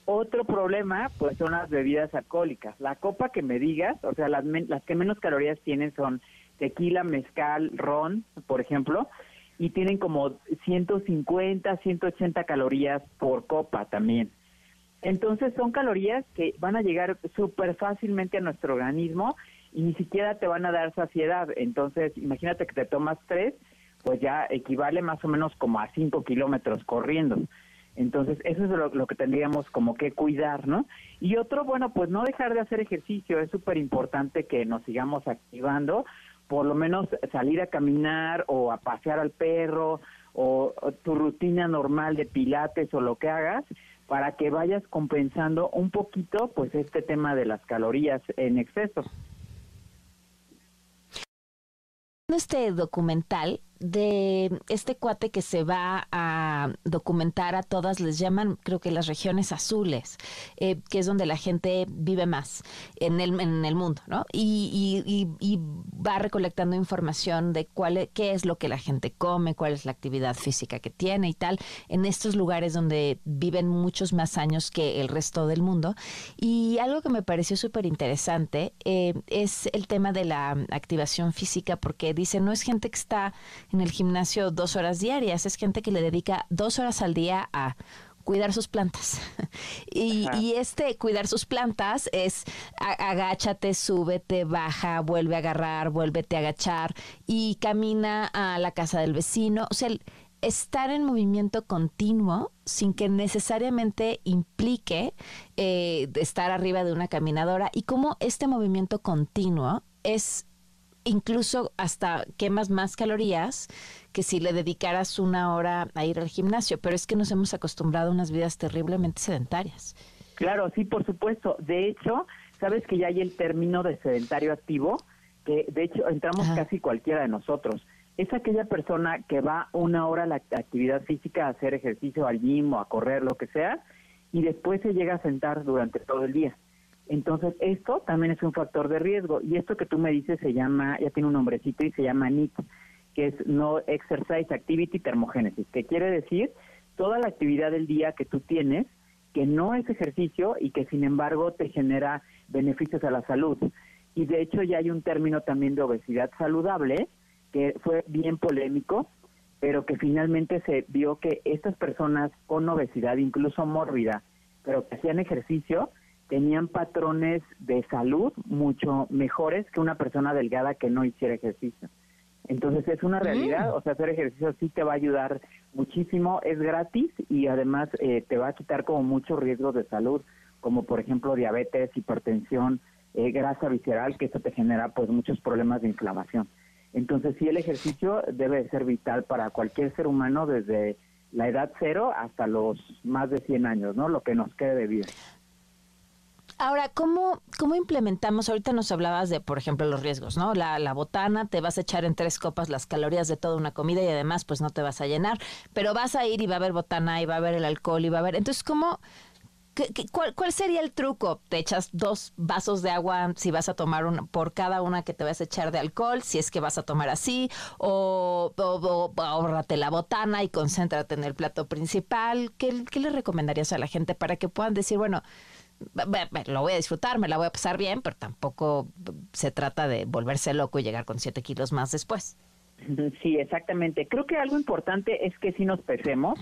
Otro problema, pues son las bebidas alcohólicas. La copa que me digas, o sea, las, las que menos calorías tienen son tequila, mezcal, ron, por ejemplo, y tienen como 150, 180 calorías por copa también. Entonces son calorías que van a llegar súper fácilmente a nuestro organismo y ni siquiera te van a dar saciedad. Entonces, imagínate que te tomas tres, pues ya equivale más o menos como a cinco kilómetros corriendo. Entonces, eso es lo, que tendríamos como que cuidar, ¿no? Y otro, bueno, pues no dejar de hacer ejercicio. Es súper importante que nos sigamos activando, por lo menos salir a caminar o a pasear al perro o tu rutina normal de pilates o lo que hagas para que vayas compensando un poquito pues este tema de las calorías en exceso. Este documental de este cuate que se va a documentar a todas, les llaman creo que las regiones azules, eh, que es donde la gente vive más en el, en el mundo, ¿no? Y, y, va recolectando información de cuál, e, qué es lo que la gente come, cuál es la actividad física que tiene y tal, en estos lugares donde viven muchos más años que el resto del mundo. Y algo que me pareció súper interesante eh, es el tema de la activación física, porque dice, no es gente que está en el gimnasio dos horas diarias. Es gente que le dedica dos horas al día a cuidar sus plantas. [LAUGHS] y, este cuidar sus plantas es agáchate, súbete, baja, vuelve a agarrar, vuélvete a agachar y camina a la casa del vecino. O sea, estar en movimiento continuo sin que necesariamente implique eh, estar arriba de una caminadora y cómo este movimiento continuo es incluso hasta quemas más calorías que si le dedicaras una hora a ir al gimnasio, pero es que nos hemos acostumbrado a unas vidas terriblemente sedentarias. Claro, sí, por supuesto. De hecho, sabes que ya hay el término de sedentario activo, que de hecho entramos casi cualquiera de nosotros. Es aquella persona que va una hora a la actividad física, a hacer ejercicio al gym o a correr, lo que sea, y después se llega a sentar durante todo el día. Entonces, esto también es un factor de riesgo. Y esto que tú me dices se llama, ya tiene un nombrecito y se llama NIT, que es No Exercise Activity Thermogenesis, que quiere decir toda la actividad del día que tú tienes que no es ejercicio y que sin embargo te genera beneficios a la salud. Y de hecho ya hay un término también de obesidad saludable que fue bien polémico, pero que finalmente se vio que estas personas con obesidad, incluso mórbida, pero que hacían ejercicio, tenían patrones de salud mucho mejores que una persona delgada que no hiciera ejercicio. Entonces es una realidad, mm. o sea, hacer ejercicio sí te va a ayudar muchísimo, es gratis y además eh, te va a quitar como mucho riesgo de salud. como por ejemplo diabetes, hipertensión, eh, grasa visceral, que eso te genera pues muchos problemas de inflamación. Entonces sí el ejercicio debe ser vital para cualquier ser humano desde la edad cero hasta los más de 100 años, ¿no? Lo que nos quede de vida. Ahora, ¿cómo, ¿cómo implementamos? Ahorita nos hablabas de, por ejemplo, los riesgos, ¿no? La, la botana, te vas a echar en tres copas las calorías de toda una comida y además, pues no te vas a llenar, pero vas a ir y va a haber botana y va a haber el alcohol y va a haber. Entonces, ¿cómo, cuál, ¿Cuál sería el truco? ¿Te echas dos vasos de agua si vas a tomar una, por cada una que te vas a echar de alcohol, si es que vas a tomar así? ¿O, o, ahorrate la botana y concéntrate en el plato principal? ¿Qué, ¿Qué, le recomendarías a la gente para que puedan decir, bueno, lo voy a disfrutar, me la voy a pasar bien, pero tampoco se trata de volverse loco y llegar con siete kilos más después? Sí, exactamente. Creo que algo importante es que si nos pesemos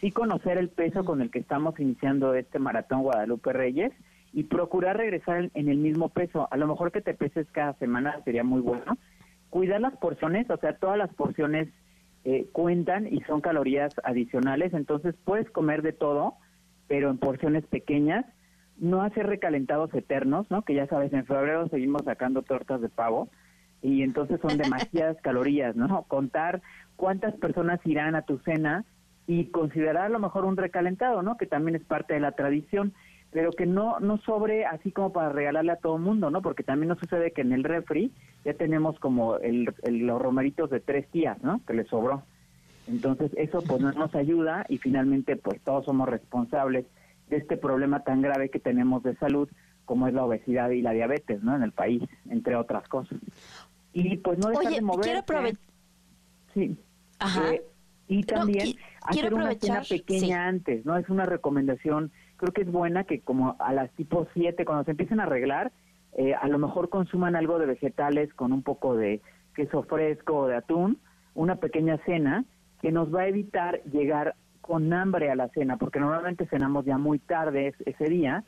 sí conocer el peso con el que estamos iniciando este maratón Guadalupe Reyes y procurar regresar en el mismo peso. A lo mejor que te peses cada semana sería muy bueno. Cuidar las porciones, o sea, todas las porciones eh, cuentan y son calorías adicionales, entonces puedes comer de todo, pero en porciones pequeñas. No hacer recalentados eternos, ¿no? Que ya sabes, en febrero seguimos sacando tortas de pavo y entonces son demasiadas [LAUGHS] calorías, ¿no? Contar cuántas personas irán a tu cena y considerar a lo mejor un recalentado, ¿no? Que también es parte de la tradición, pero que no no sobre así como para regalarle a todo el mundo, ¿no? Porque también nos sucede que en el refri ya tenemos como el, los romeritos de tres días, ¿no? Que le sobró. Entonces eso pues no nos ayuda y finalmente pues todos somos responsables de este problema tan grave que tenemos de salud como es la obesidad y la diabetes, ¿no? En el país, entre otras cosas. Y pues no dejar de moverse. Quiero aprovechar. Sí. Ajá. Eh, y también hacer una cena pequeña antes, ¿no? Es una recomendación, creo que es buena que como a las tipo 7, cuando se empiecen a arreglar, eh, a lo mejor consuman algo de vegetales con un poco de queso fresco o de atún, una pequeña cena que nos va a evitar llegar con hambre a la cena, porque normalmente cenamos ya muy tarde ese día,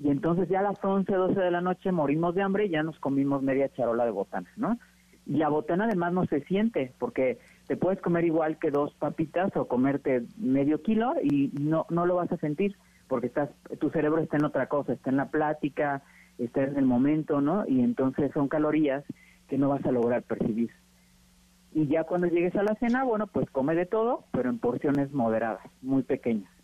y entonces ya a las 11, 12 de la noche morimos de hambre y ya nos comimos media charola de botana, ¿no? Y la botana además no se siente, porque te puedes comer igual que dos papitas o comerte medio kilo y no, no lo vas a sentir, porque estás, tu cerebro está en otra cosa, está en la plática, está en el momento, ¿no? Y entonces son calorías que no vas a lograr percibir. Y ya cuando llegues a la cena, bueno, pues come de todo, pero en porciones moderadas, muy pequeñas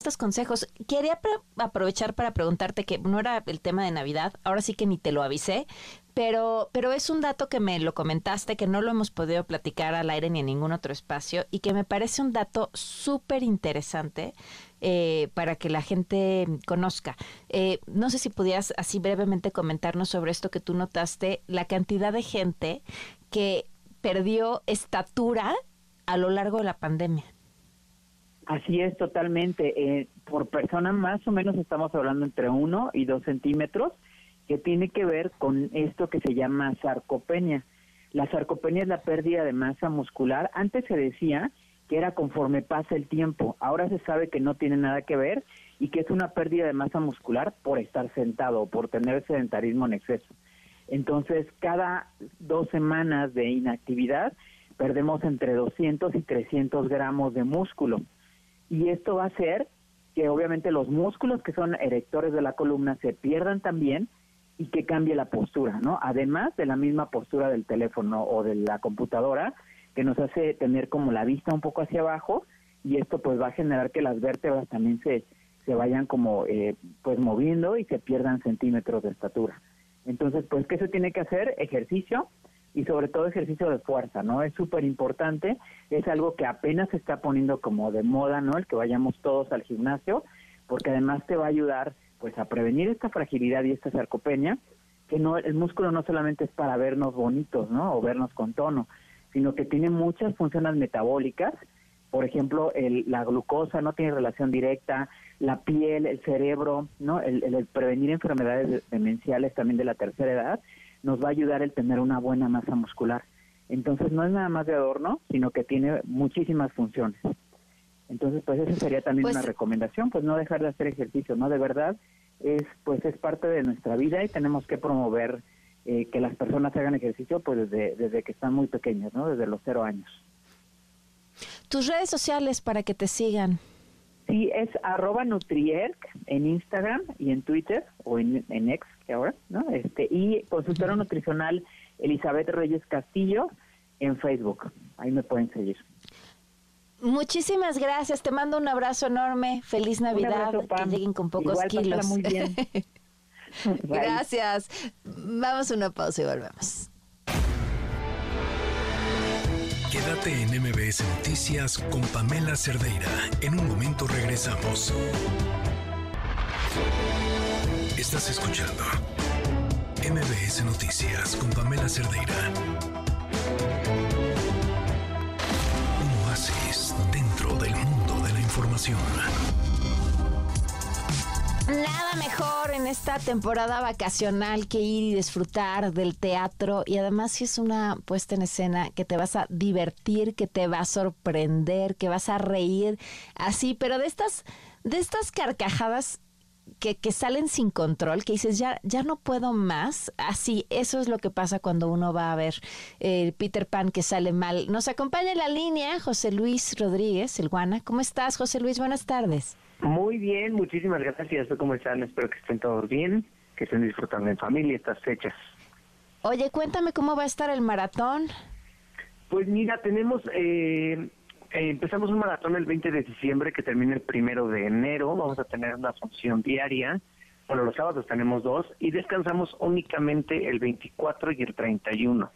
estos consejos. Quería aprovechar para preguntarte que no era el tema de Navidad, ahora sí que ni te lo avisé, pero, pero es un dato que me lo comentaste, que no lo hemos podido platicar al aire ni en ningún otro espacio y que me parece un dato súper interesante eh, para que la gente conozca. Eh, no sé si pudieras así brevemente comentarnos sobre esto que tú notaste, la cantidad de gente que perdió estatura a lo largo de la pandemia. Así es, totalmente. Eh, por persona más o menos estamos hablando entre uno y dos centímetros, que tiene que ver con esto que se llama sarcopenia. La sarcopenia es la pérdida de masa muscular. Antes se decía que era conforme pasa el tiempo. Ahora se sabe que no tiene nada que ver y que es una pérdida de masa muscular por estar sentado o por tener sedentarismo en exceso. Entonces, cada dos semanas de inactividad perdemos entre 200 y 300 gramos de músculo y esto va a hacer que obviamente los músculos que son erectores de la columna se pierdan también y que cambie la postura, ¿no? Además de la misma postura del teléfono o de la computadora que nos hace tener como la vista un poco hacia abajo y esto pues va a generar que las vértebras también se, se vayan como eh, pues moviendo y se pierdan centímetros de estatura. Entonces, pues, ¿qué se tiene que hacer? Ejercicio, y sobre todo ejercicio de fuerza, ¿no? Es súper importante, es algo que apenas se está poniendo como de moda, ¿no? El que vayamos todos al gimnasio, porque además te va a ayudar pues a prevenir esta fragilidad y esta sarcopenia, que no el músculo no solamente es para vernos bonitos, ¿no? O vernos con tono, sino que tiene muchas funciones metabólicas, por ejemplo, el, la glucosa no tiene relación directa, la piel, el cerebro, ¿no? El, el prevenir enfermedades demenciales también de la tercera edad nos va a ayudar el tener una buena masa muscular. Entonces no es nada más de adorno, sino que tiene muchísimas funciones. Entonces, pues esa sería también pues una recomendación, pues no dejar de hacer ejercicio, ¿no? De verdad, es pues es parte de nuestra vida y tenemos que promover eh, que las personas hagan ejercicio pues desde, desde que están muy pequeñas, ¿no? Desde los cero años. Tus redes sociales para que te sigan. Sí, es arroba Nutrierc en Instagram y en Twitter, o en, en X, que ahora, ¿no? Este, y consultora nutricional Elizabeth Reyes Castillo en Facebook. Ahí me pueden seguir. Muchísimas gracias, te mando un abrazo enorme, feliz Navidad, que lleguen con pocos Igual, kilos. muy bien. [LAUGHS] [LAUGHS] Gracias. Vamos a una pausa y volvemos. Quédate en MBS Noticias con Pamela Cerdeira. En un momento regresamos. Estás escuchando MBS Noticias con Pamela Cerdeira. Un oasis dentro del mundo de la información. Nada mejor en esta temporada vacacional que ir y disfrutar del teatro y además si es una puesta en escena que te vas a divertir, que te va a sorprender, que vas a reír así, pero de estas de estas carcajadas que, que salen sin control, que dices ya ya no puedo más, así eso es lo que pasa cuando uno va a ver el Peter Pan que sale mal. Nos acompaña en la línea José Luis Rodríguez, el Guana. ¿Cómo estás, José Luis? Buenas tardes. Muy bien, muchísimas gracias. ¿Cómo están? Espero que estén todos bien, que estén disfrutando en familia estas fechas. Oye, cuéntame cómo va a estar el maratón. Pues mira, tenemos, eh, eh, empezamos un maratón el 20 de diciembre que termina el primero de enero. Vamos a tener una función diaria. Bueno, los sábados tenemos dos y descansamos únicamente el 24 y el 31.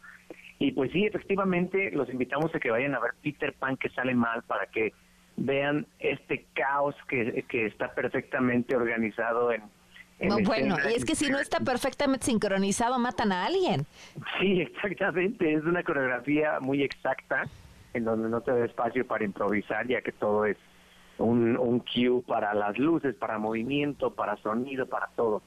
Y pues sí, efectivamente, los invitamos a que vayan a ver Peter Pan que sale mal para que vean este caos que, que está perfectamente organizado en... en No, bueno, y es que si no está perfectamente sincronizado, matan a alguien. Sí, [LAUGHS] exactamente, es una coreografía muy exacta en donde no te da espacio para improvisar, ya que todo es un, un cue para las luces, para movimiento, para sonido, para todo.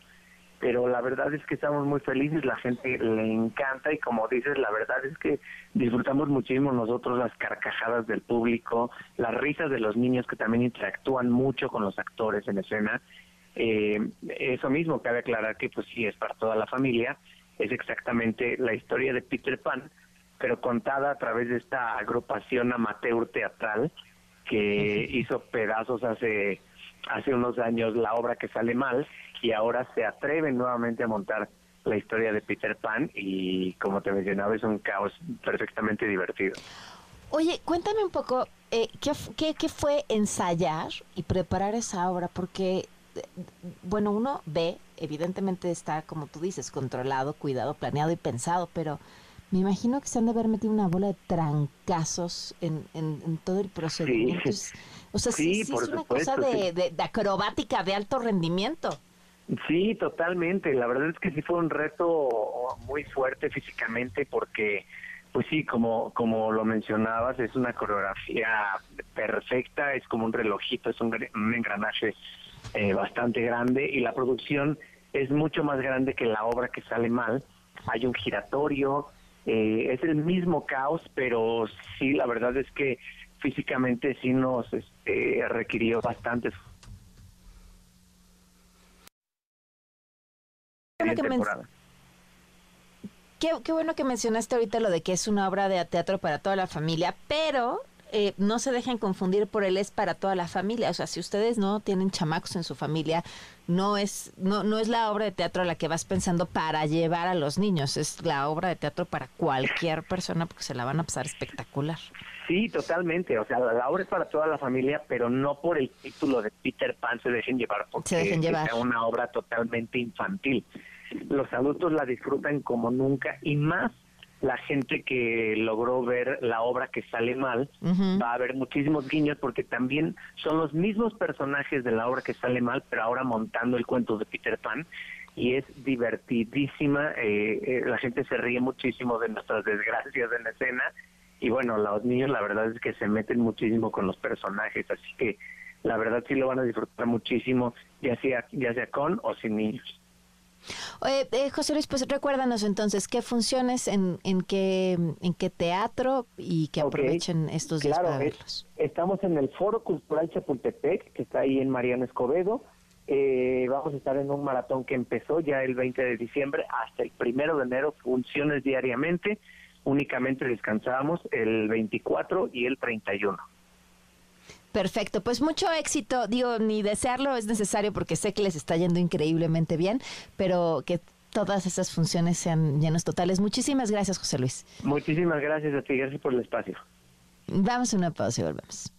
Pero la verdad es que estamos muy felices, la gente le encanta y como dices, la verdad es que disfrutamos muchísimo nosotros las carcajadas del público, las risas de los niños que también interactúan mucho con los actores en escena. Eh, eso mismo, cabe aclarar que pues sí es para toda la familia, es exactamente la historia de Peter Pan, pero contada a través de esta agrupación amateur teatral que hizo pedazos hace hace unos años la obra que sale mal y ahora se atreven nuevamente a montar la historia de Peter Pan y como te mencionaba es un caos perfectamente divertido. Oye, cuéntame un poco, eh, ¿qué, qué, qué fue ensayar y preparar esa obra? Porque, eh, bueno, uno ve, evidentemente está, como tú dices, controlado, cuidado, planeado y pensado, pero me imagino que se han de haber metido una bola de trancazos en, en, en todo el procedimiento. Es- O sea, sí, Sí, sí por es una supuesto, cosa de, sí. de- de acrobática de alto rendimiento. Sí, totalmente. La verdad es que sí fue un reto muy fuerte físicamente porque, pues sí, como, como lo mencionabas, es una coreografía perfecta, es como un relojito, es un, un engranaje eh, bastante grande y la producción es mucho más grande que la obra que sale mal. Hay un giratorio, eh, es el mismo caos, pero sí, la verdad es que físicamente sí nos este, requirió bastante Bueno, que men- temporada. Qué, qué bueno que mencionaste ahorita lo de que es una obra de teatro para toda la familia, pero eh, no se dejen confundir por el es para toda la familia. O sea, si ustedes no tienen chamacos en su familia, no es, no, no es la obra de teatro a la que vas pensando para llevar a los niños, es la obra de teatro para cualquier persona porque se la van a pasar espectacular. Sí, totalmente. O sea, la, obra es para toda la familia, pero no por el título de Peter Pan se dejen llevar porque Se dejen llevar. sea una obra totalmente infantil. Los adultos la disfrutan como nunca y más la gente que logró ver la obra que sale mal va a haber muchísimos guiños porque también son los mismos personajes de la obra que sale mal, pero ahora montando el cuento de Peter Pan y es divertidísima. eh, eh, la gente se ríe muchísimo de nuestras desgracias en escena y bueno, los niños la verdad es que se meten muchísimo con los personajes, así que la verdad sí lo van a disfrutar muchísimo, ya sea ya sea con o sin niños. Eh, José Luis, pues recuérdanos entonces qué funciones, en, en, qué, en qué teatro y que aprovechen estos días claro, para es- verlos. estamos en el Foro Cultural Chapultepec, que está ahí en Mariano Escobedo. Eh, vamos a estar en un maratón que empezó ya el 20 de diciembre hasta el primero de enero, funciones diariamente. Únicamente descansamos el 24 y el 31. Perfecto, pues mucho éxito. Digo, ni desearlo es necesario porque sé que les está yendo increíblemente bien, pero que todas esas funciones sean llenos totales. Muchísimas gracias, José Luis. Muchísimas gracias a ti, gracias por el espacio. Vamos a una pausa y volvemos.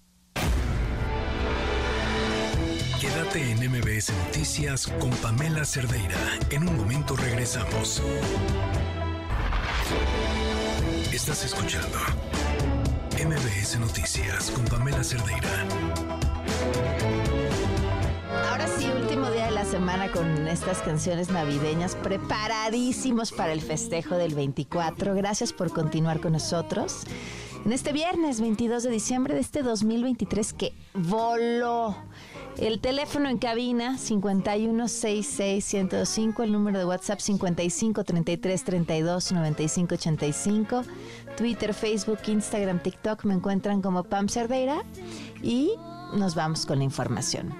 Quédate en MBS Noticias con Pamela Cerdeira. En un momento regresamos. Estás escuchando MBS Noticias con Pamela Cerdeira. Ahora sí, último día de la semana con estas canciones navideñas, preparadísimos para el festejo del 24. Gracias por continuar con nosotros. En este viernes 22 de diciembre de este 2023 que voló. El teléfono en cabina 5166105, el número de WhatsApp 5533329585, Twitter, Facebook, Instagram, TikTok me encuentran como Pam Cerdeira. Y nos vamos con la información.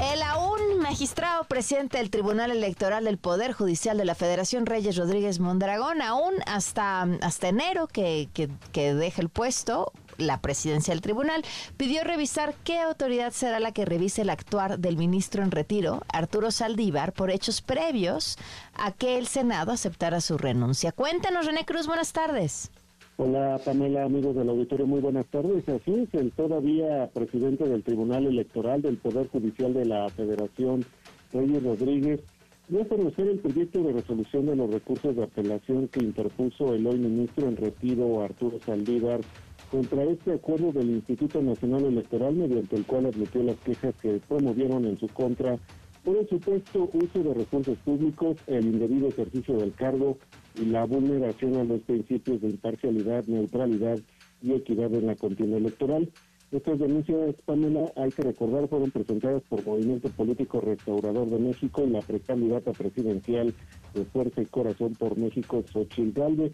El aún magistrado presidente del Tribunal Electoral del Poder Judicial de la Federación, Reyes Rodríguez Mondragón, aún hasta, hasta enero que, que, que deja el puesto, la presidencia del tribunal, pidió revisar qué autoridad será la que revise el actuar del ministro en retiro, Arturo Saldívar, por hechos previos a que el Senado aceptara su renuncia. Cuéntanos, René Cruz, buenas tardes. Hola Pamela, amigos del auditorio, muy buenas tardes. Así es, el todavía presidente del Tribunal Electoral del Poder Judicial de la Federación, Reyes Rodríguez, dio a conocer el proyecto de resolución de los recursos de apelación que interpuso el hoy ministro en retiro Arturo Saldívar contra este acuerdo del Instituto Nacional Electoral mediante el cual admitió las quejas que promovieron en su contra por el supuesto uso de recursos públicos, el indebido ejercicio del cargo y la vulneración a los principios de imparcialidad, neutralidad y equidad en la contienda electoral. Estas denuncias, Pamela, hay que recordar, fueron presentadas por Movimiento Político Restaurador de México y la precandidata presidencial de Fuerza y Corazón por México, Xochitl Gálvez.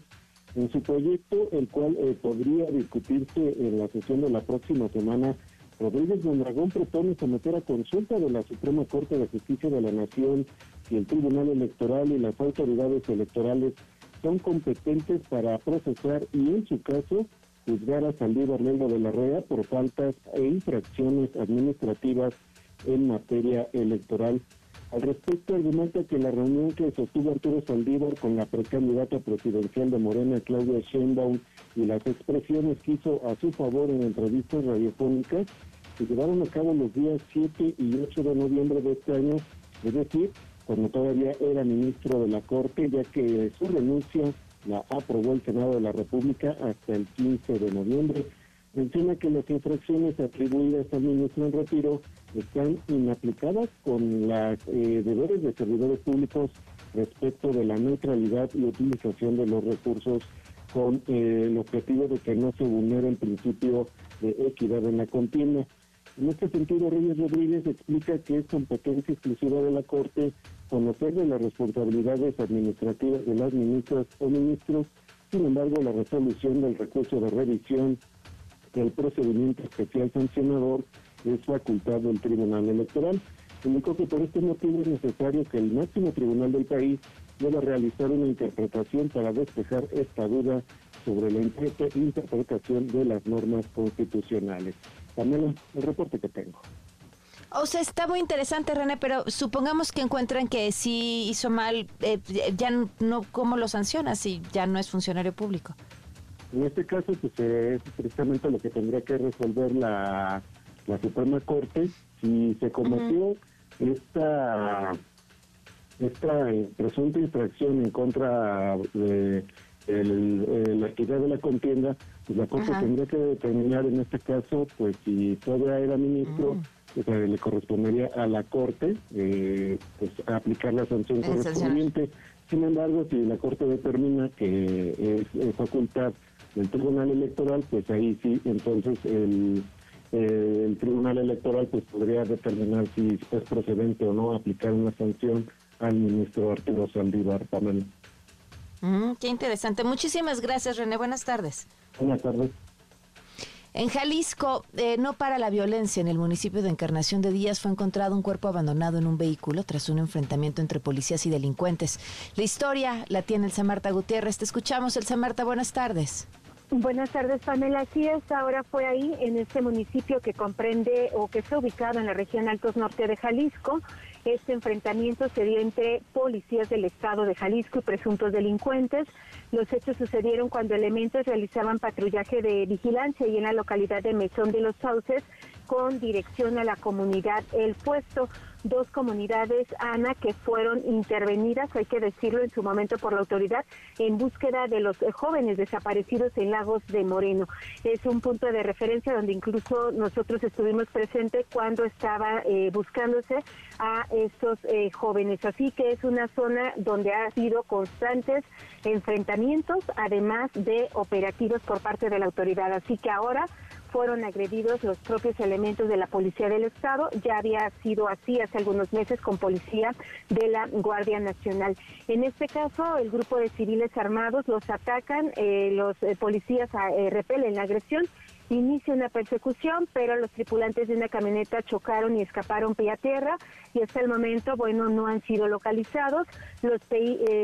En su proyecto, el cual eh, podría discutirse en la sesión de la próxima semana, Rodríguez Mondragón propone someter a consulta de la Suprema Corte de Justicia de la Nación si el Tribunal Electoral y las autoridades electorales son competentes para procesar y, en su caso, juzgar a Saldívar Lelo de la Rea por faltas e infracciones administrativas en materia electoral. Al respecto, argumenta que la reunión que sostuvo Arturo Saldívar con la precandidata presidencial de Morena, Claudia Sheinbaum, y las expresiones que hizo a su favor en entrevistas radiofónicas se llevaron a cabo los días 7 y 8 de noviembre de este año, es decir, cuando todavía era ministro de la Corte, ya que su renuncia la aprobó el Senado de la República hasta el 15 de noviembre. Menciona que las infracciones atribuidas al ministro en retiro están inaplicadas con los eh, deberes de servidores públicos respecto de la neutralidad y utilización de los recursos con eh, el objetivo de que no se vulnere el principio de equidad en la contienda. En este sentido, Reyes Rodríguez explica que es competencia exclusiva de la Corte conocer de las responsabilidades administrativas de las ministras o ministros, sin embargo, la resolución del recurso de revisión del procedimiento especial sancionador es facultad del Tribunal Electoral. Indicó que por este motivo es necesario que el máximo tribunal del país deba realizar una interpretación para despejar esta duda sobre la interpretación de las normas constitucionales. También el reporte que tengo. O sea, está muy interesante, René, pero supongamos que encuentran que sí hizo mal, eh, ya no, ¿cómo lo sanciona si ya no es funcionario público? En este caso, pues es precisamente lo que tendría que resolver la, la Suprema Corte si se cometió esta esta eh, presunta infracción en contra de la equidad de la contienda, pues la Corte tendría que determinar en este caso, pues si todavía era ministro, mm. le correspondería a la Corte eh, pues aplicar la sanción correspondiente. Sin embargo, si la Corte determina que es facultad del Tribunal Electoral, pues ahí sí, entonces el, eh, el Tribunal Electoral pues podría determinar si es procedente o no aplicar una sanción al ministro Arturo Saldívar Pamela. Mm, qué interesante. Muchísimas gracias, René. Buenas tardes. Buenas tardes. En Jalisco, eh, no para la violencia. En el municipio de Encarnación de Díaz fue encontrado un cuerpo abandonado en un vehículo tras un enfrentamiento entre policías y delincuentes. La historia la tiene el Samarta Gutiérrez. Te escuchamos, el Samarta. Buenas tardes. Buenas tardes, Pamela. Así es, ahora fue ahí, en este municipio que comprende o que está ubicado en la región Altos Norte de Jalisco. Este enfrentamiento se dio entre policías del estado de Jalisco y presuntos delincuentes. Los hechos sucedieron cuando elementos realizaban patrullaje de vigilancia y en la localidad de Mesón de los Sauces con dirección a la comunidad El Puesto. Dos comunidades, Ana, que fueron intervenidas, hay que decirlo en su momento por la autoridad, en búsqueda de los jóvenes desaparecidos en Lagos de Moreno. Es un punto de referencia donde incluso nosotros estuvimos presentes cuando estaba eh, buscándose a estos eh, jóvenes. Así que es una zona donde ha habido constantes enfrentamientos, además de operativos por parte de la autoridad. Así que ahora fueron agredidos los propios elementos de la Policía del Estado. Ya había sido así hace algunos meses con policía de la Guardia Nacional. En este caso, el grupo de civiles armados los atacan, eh, los eh, policías eh, repelen la agresión inicia una persecución, pero los tripulantes de una camioneta chocaron y escaparon pie a tierra y hasta el momento, bueno, no han sido localizados. Los,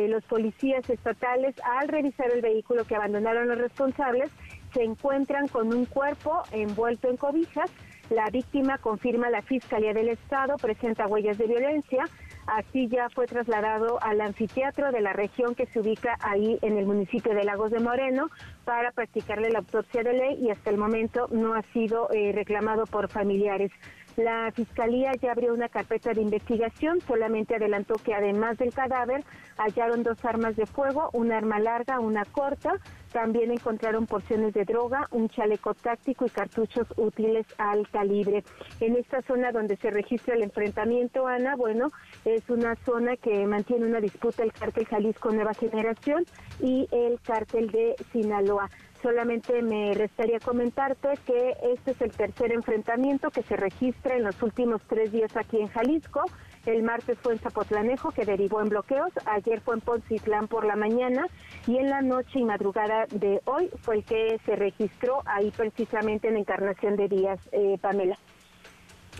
los policías estatales, al revisar el vehículo que abandonaron los responsables, se encuentran con un cuerpo envuelto en cobijas. La víctima, confirma la Fiscalía del Estado, presenta huellas de violencia. Así ya fue trasladado al anfiteatro de la región que se ubica ahí en el municipio de Lagos de Moreno para practicarle la autopsia de ley y hasta el momento no ha sido eh, reclamado por familiares. La Fiscalía ya abrió una carpeta de investigación, solamente adelantó que además del cadáver hallaron dos armas de fuego, una arma larga, una corta, también encontraron porciones de droga, un chaleco táctico y cartuchos útiles al calibre. En esta zona donde se registra el enfrentamiento, Ana, bueno, es una zona que mantiene una disputa el cártel Jalisco Nueva Generación y el cártel de Sinaloa. Solamente me restaría comentarte que este es el tercer enfrentamiento que se registra en los últimos tres días aquí en Jalisco. El martes fue en Zapotlanejo, que derivó en bloqueos. Ayer fue en Poncitlán por la mañana. Y en la noche y madrugada de hoy fue el que se registró ahí precisamente en Encarnación de Díaz, eh, Pamela.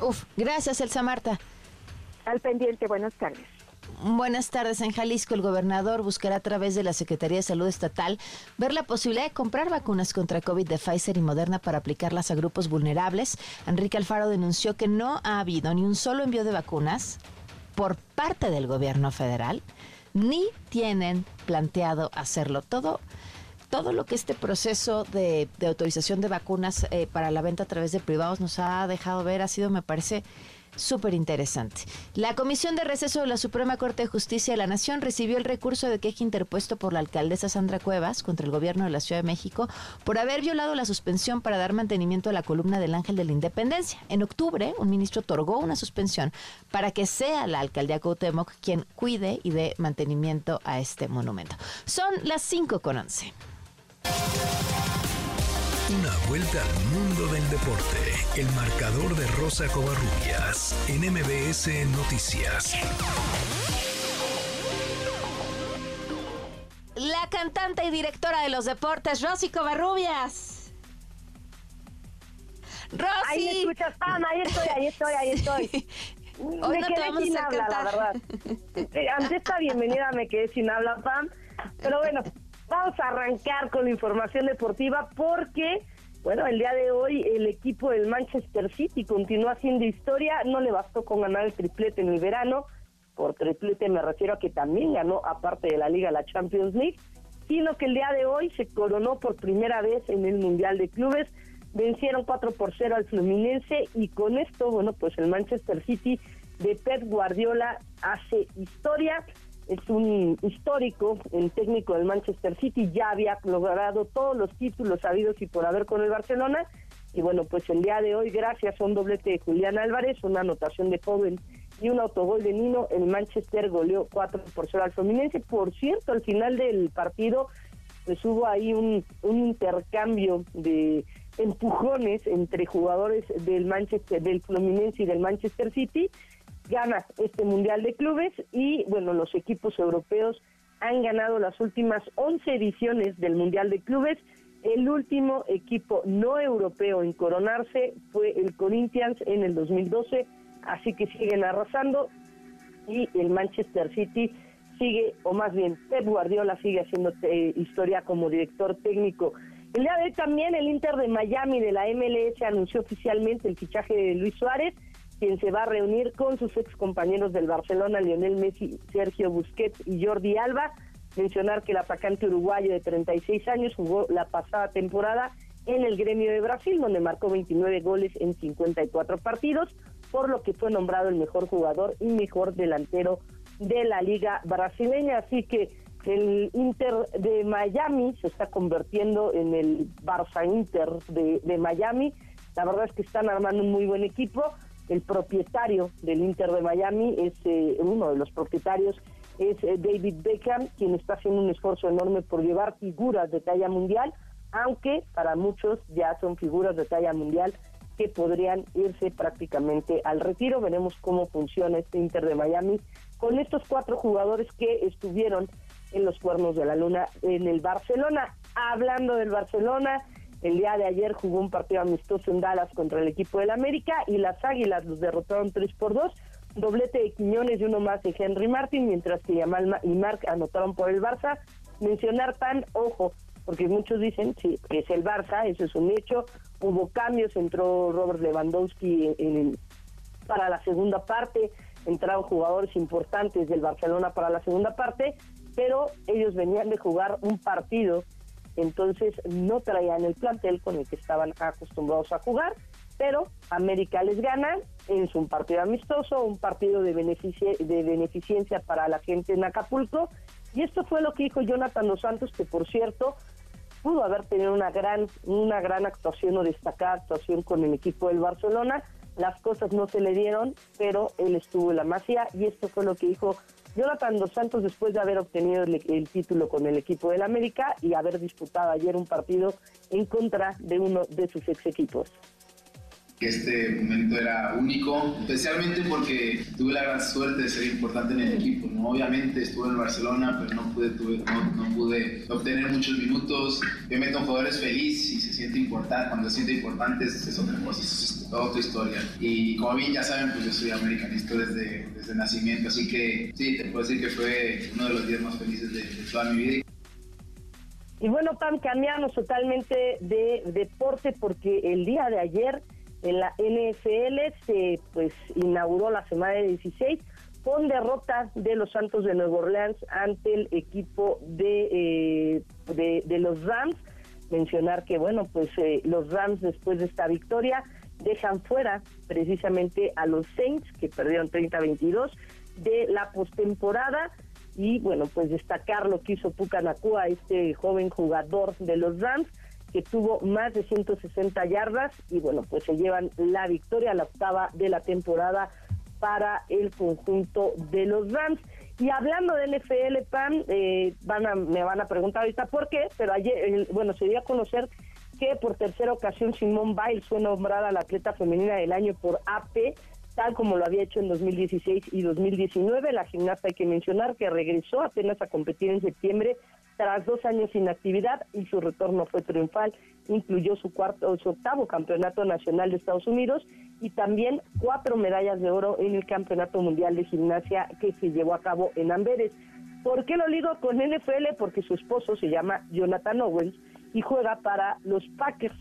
Uf, gracias, Elsa Marta. Al pendiente, buenas tardes. Buenas tardes. En Jalisco, el gobernador buscará a través de la Secretaría de Salud Estatal ver la posibilidad de comprar vacunas contra COVID de Pfizer y Moderna para aplicarlas a grupos vulnerables. Enrique Alfaro denunció que no ha habido ni un solo envío de vacunas por parte del gobierno federal, ni tienen planteado hacerlo. Todo todo lo que este proceso de, autorización de vacunas eh, para la venta a través de privados nos ha dejado ver ha sido, me parece, súper interesante. La Comisión de Receso de la Suprema Corte de Justicia de la Nación recibió el recurso de queja interpuesto por la alcaldesa Sandra Cuevas contra el gobierno de la Ciudad de México por haber violado la suspensión para dar mantenimiento a la columna del Ángel de la Independencia. En octubre, un ministro otorgó una suspensión para que sea la alcaldía Cuauhtémoc quien cuide y dé mantenimiento a este monumento. Son las 5 con 11. Una vuelta al mundo del deporte. El marcador de Rosa Covarrubias en MBS Noticias. La cantante y directora de los deportes, Rosy Covarrubias. Rosy. Ahí me escuchas, Pam, ahí estoy, ahí estoy, ahí estoy. Hoy no te vamos sin a habla, la verdad. [LAUGHS] Eh, ante esta bienvenida me quedé sin habla, Pam. Pero bueno, Vamos a arrancar con la información deportiva porque, bueno, el día de hoy el equipo del Manchester City continúa haciendo historia. No le bastó con ganar el triplete en el verano. Por triplete me refiero a que también ganó, aparte de la Liga, la Champions League. Sino que el día de hoy se coronó por primera vez en el Mundial de Clubes. Vencieron 4 por 0 al Fluminense y con esto, bueno, pues el Manchester City de Pep Guardiola hace historia es un histórico, el técnico del Manchester City, ya había logrado todos los títulos habidos y por haber con el Barcelona. Y bueno, pues el día de hoy, gracias a un doblete de Julián Álvarez, una anotación de joven y un autogol de Nino, el Manchester goleó 4 por 0 al Fluminense. Por cierto, al final del partido, pues hubo ahí un, un intercambio de empujones entre jugadores del Manchester, del Fluminense y del Manchester City gana este Mundial de Clubes y bueno, los equipos europeos han ganado las últimas 11 ediciones del Mundial de Clubes. El último equipo no europeo en coronarse fue el Corinthians en el 2012, así que siguen arrasando y el Manchester City sigue, o más bien Pep Guardiola sigue haciendo eh, historia como director técnico. El día de hoy también el Inter de Miami de la MLS anunció oficialmente el fichaje de Luis Suárez, quien se va a reunir con sus ex compañeros del Barcelona, Lionel Messi, Sergio Busquets y Jordi Alba. Mencionar que el atacante uruguayo de 36 años jugó la pasada temporada en el gremio de Brasil, donde marcó 29 goles en 54 partidos, por lo que fue nombrado el mejor jugador y mejor delantero de la liga brasileña. Así que el Inter de Miami se está convirtiendo en el Barça Inter de, Miami. La verdad es que están armando un muy buen equipo. El propietario del Inter de Miami es eh, uno de los propietarios es eh, David Beckham, quien está haciendo un esfuerzo enorme por llevar figuras de talla mundial aunque para muchos ya son figuras de talla mundial que podrían irse prácticamente al retiro. Veremos cómo funciona este Inter de Miami con estos cuatro jugadores que estuvieron en los cuernos de la luna en el Barcelona. Hablando del Barcelona, el día de ayer jugó un partido amistoso en Dallas contra el equipo del América y las Águilas los derrotaron 3 por 2. Doblete de Quiñones y uno más de Henry Martin, mientras que Yamal y Marc anotaron por el Barça. Mencionar tan, ojo, porque muchos dicen sí, que es el Barça, eso es un hecho. Hubo cambios, entró Robert Lewandowski para la segunda parte, entraron jugadores importantes del Barcelona para la segunda parte, pero ellos venían de jugar un partido, entonces no traían el plantel con el que estaban acostumbrados a jugar, pero América les gana, es un partido amistoso, un partido de, de beneficencia para la gente en Acapulco, y esto fue lo que dijo Jonathan Dos Santos, que por cierto pudo haber tenido una gran, una gran actuación o destacada actuación con el equipo del Barcelona. Las cosas no se le dieron, pero él estuvo en la masía y esto fue lo que dijo Jonathan Dos Santos después de haber obtenido el, el, título con el equipo del América y haber disputado ayer un partido en contra de uno de sus ex equipos que este momento era único, especialmente porque tuve la gran suerte de ser importante en el equipo. ¿no? Obviamente estuve en Barcelona, pero no pude, no, pude obtener muchos minutos. Obviamente un jugador feliz y se siente importante. Cuando se siente importante es, otra cosa, es toda otra historia. Y como bien ya saben, pues yo soy americanista desde, desde nacimiento, así que sí, te puedo decir que fue uno de los días más felices de, de toda mi vida. Y bueno, Pam, cambiamos totalmente de deporte porque el día de ayer en la NFL se pues inauguró la semana de 16 con derrota de los Santos de Nueva Orleans ante el equipo de, eh, de, los Rams. Mencionar que, bueno, pues eh, los Rams después de esta victoria dejan fuera precisamente a los Saints, que perdieron 30-22 de la postemporada. Y bueno, pues destacar lo que hizo Puka Nakua, este joven jugador de los Rams, que tuvo más de 160 yardas y bueno, pues se llevan la victoria, la octava de la temporada para el conjunto de los Rams. Y hablando del NFL, Pan, eh, van a, me van a preguntar ahorita por qué, pero ayer, bueno, se dio a conocer que por tercera ocasión Simone Biles fue nombrada la atleta femenina del año por AP, tal como lo había hecho en 2016 y 2019. La gimnasta hay que mencionar que regresó apenas a competir en septiembre tras dos años sin actividad y su retorno fue triunfal. Incluyó su cuarto, su octavo campeonato nacional de Estados Unidos y también cuatro medallas de oro en el campeonato mundial de gimnasia que se llevó a cabo en Amberes. ¿Por qué lo digo con NFL? Porque su esposo se llama Jonathan Owens y juega para los Packers,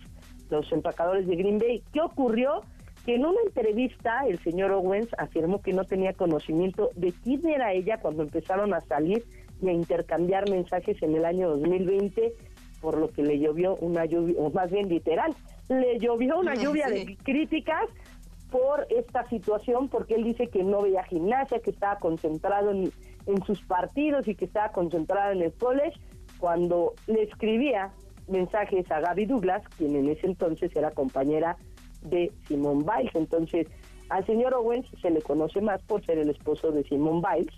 los empacadores de Green Bay. ¿Qué ocurrió? Que en una entrevista el señor Owens afirmó que no tenía conocimiento de quién era ella cuando empezaron a salir y a intercambiar mensajes en el año 2020, por lo que le llovió una lluvia, o más bien literal, le llovió una lluvia de críticas por esta situación, porque él dice que no veía gimnasia, que estaba concentrado en, en sus partidos y que estaba concentrado en el college, cuando le escribía mensajes a Gaby Douglas, quien en ese entonces era compañera de Simone Biles. Entonces, al señor Owens se le conoce más por ser el esposo de Simone Biles,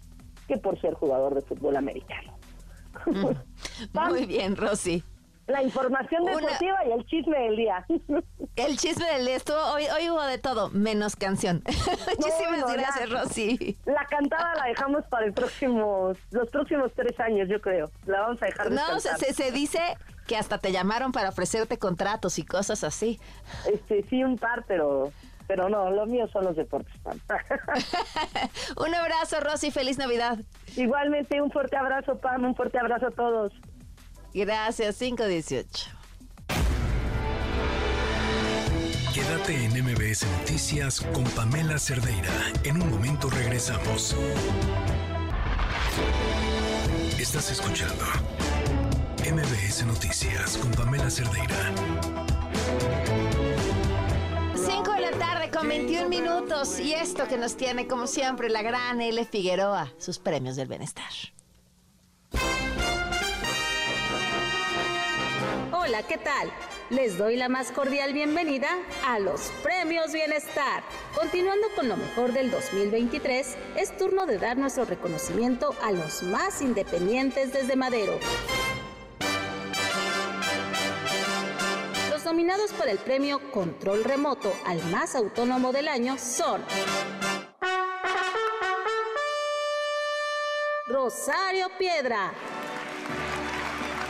que por ser jugador de fútbol americano. Mm. [LAUGHS] Muy bien, Rosy. La información deportiva y el chisme del día. [LAUGHS] El chisme del día estuvo, hoy, hoy hubo de todo, menos canción. [LAUGHS] Muchísimas gracias, Rosy. La cantada la dejamos para el próximo, los próximos tres años, yo creo. La vamos a dejar No, se, se, dice que hasta te llamaron para ofrecerte contratos y cosas así. Este, sí, un par, pero pero no, lo mío son los deportes. [LAUGHS] un abrazo, Rosy, feliz Navidad. Igualmente, un fuerte abrazo, Pam, un fuerte abrazo a todos. Gracias, 518. Quédate en MBS Noticias con Pamela Cerdeira. En un momento regresamos. Estás escuchando MBS Noticias con Pamela Cerdeira. 5 de la tarde con 21 minutos y esto que nos tiene como siempre la gran L. Figueroa, sus premios del bienestar. Hola, ¿qué tal? Les doy la más cordial bienvenida a los Premios Bienestar. Continuando con lo mejor del 2023, es turno de dar nuestro reconocimiento a los más independientes desde Madero. Nominados para el premio Control Remoto al más autónomo del año son Rosario Piedra,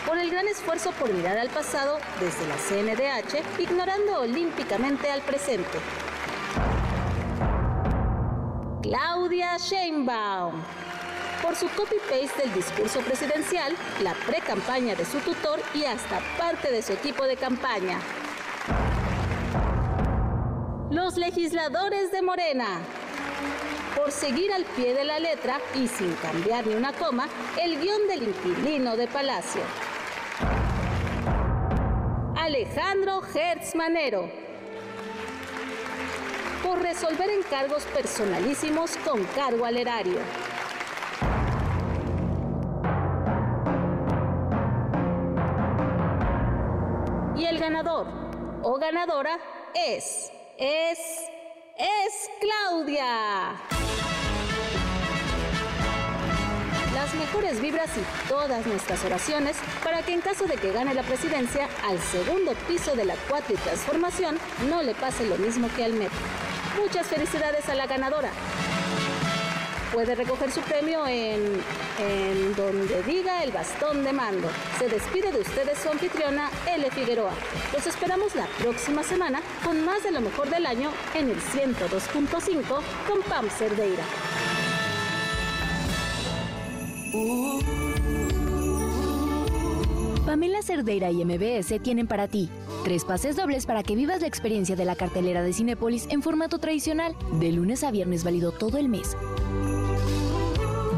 por el gran esfuerzo por mirar al pasado desde la CNDH, ignorando olímpicamente al presente. Claudia Sheinbaum. Por su copy-paste del discurso presidencial, la pre-campaña de su tutor y hasta parte de su equipo de campaña. Los legisladores de Morena por seguir al pie de la letra y sin cambiar ni una coma el guion del inquilino de Palacio. Alejandro Hertz Manero. Por resolver encargos personalísimos con cargo al erario. Ganador o ganadora es, es, es Claudia. Las mejores vibras y todas nuestras oraciones para que en caso de que gane la presidencia, al segundo piso de la cuatri transformación no le pase lo mismo que al metro. Muchas felicidades a la ganadora. Puede recoger su premio en, en donde diga el bastón de mando. Se despide de ustedes su anfitriona, L. Figueroa. Los esperamos la próxima semana con más de lo mejor del año en el 102.5 con Pam Cerdeira. Pamela Cerdeira y MBS tienen para ti tres pases dobles para que vivas la experiencia de la cartelera de Cinépolis en formato tradicional, de lunes a viernes válido todo el mes.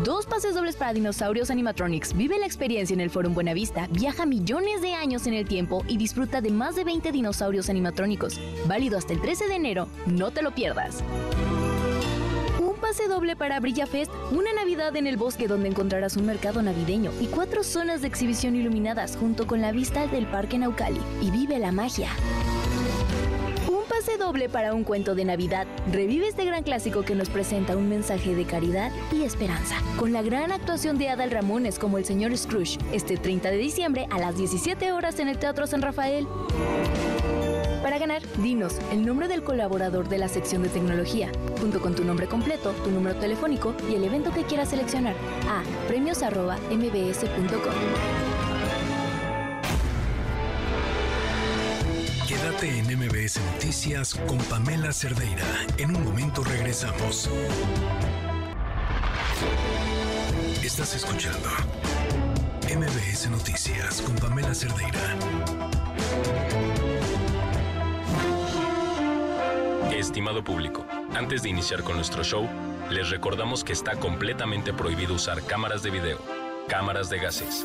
Dos pases dobles para Dinosaurios Animatronics. Vive la experiencia en el Forum Buenavista, viaja millones de años en el tiempo y disfruta de más de 20 dinosaurios animatrónicos. Válido hasta el 13 de enero. No te lo pierdas pase doble para Brilla Fest, una Navidad en el bosque donde encontrarás un mercado navideño y cuatro zonas de exhibición iluminadas junto con la vista del Parque Naucali. Y vive la magia. Pase doble para un cuento de Navidad. Revive este gran clásico que nos presenta un mensaje de caridad y esperanza, con la gran actuación de Adal Ramones como el señor Scrooge, este 30 de diciembre a las 17 horas en el Teatro San Rafael. Para ganar, dinos el nombre del colaborador de la sección de tecnología, junto con tu nombre completo, tu número telefónico y el evento que quieras seleccionar a premios.mbs.com. Quédate en MBS Noticias con Pamela Cerdeira. En un momento regresamos. Estás escuchando MBS Noticias con Pamela Cerdeira. Estimado público, antes de iniciar con nuestro show, les recordamos que está completamente prohibido usar cámaras de video, cámaras de gases,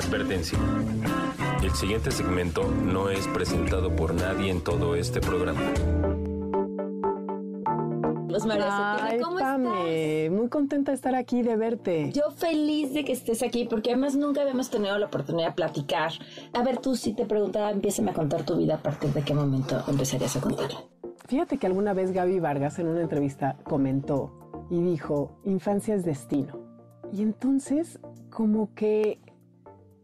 Advertencia. El siguiente segmento no es presentado por nadie en todo este programa. Pues María Ay, ¿cómo Pame, muy contenta de estar aquí, de verte. Yo feliz de que estés aquí, porque además nunca habíamos tenido la oportunidad de platicar. A ver, tú si te preguntaba, empiézame a contar tu vida, ¿a partir de qué momento empezarías a contarla? Fíjate que alguna vez Gaby Vargas en una entrevista comentó y dijo, infancia es destino. Y entonces, como que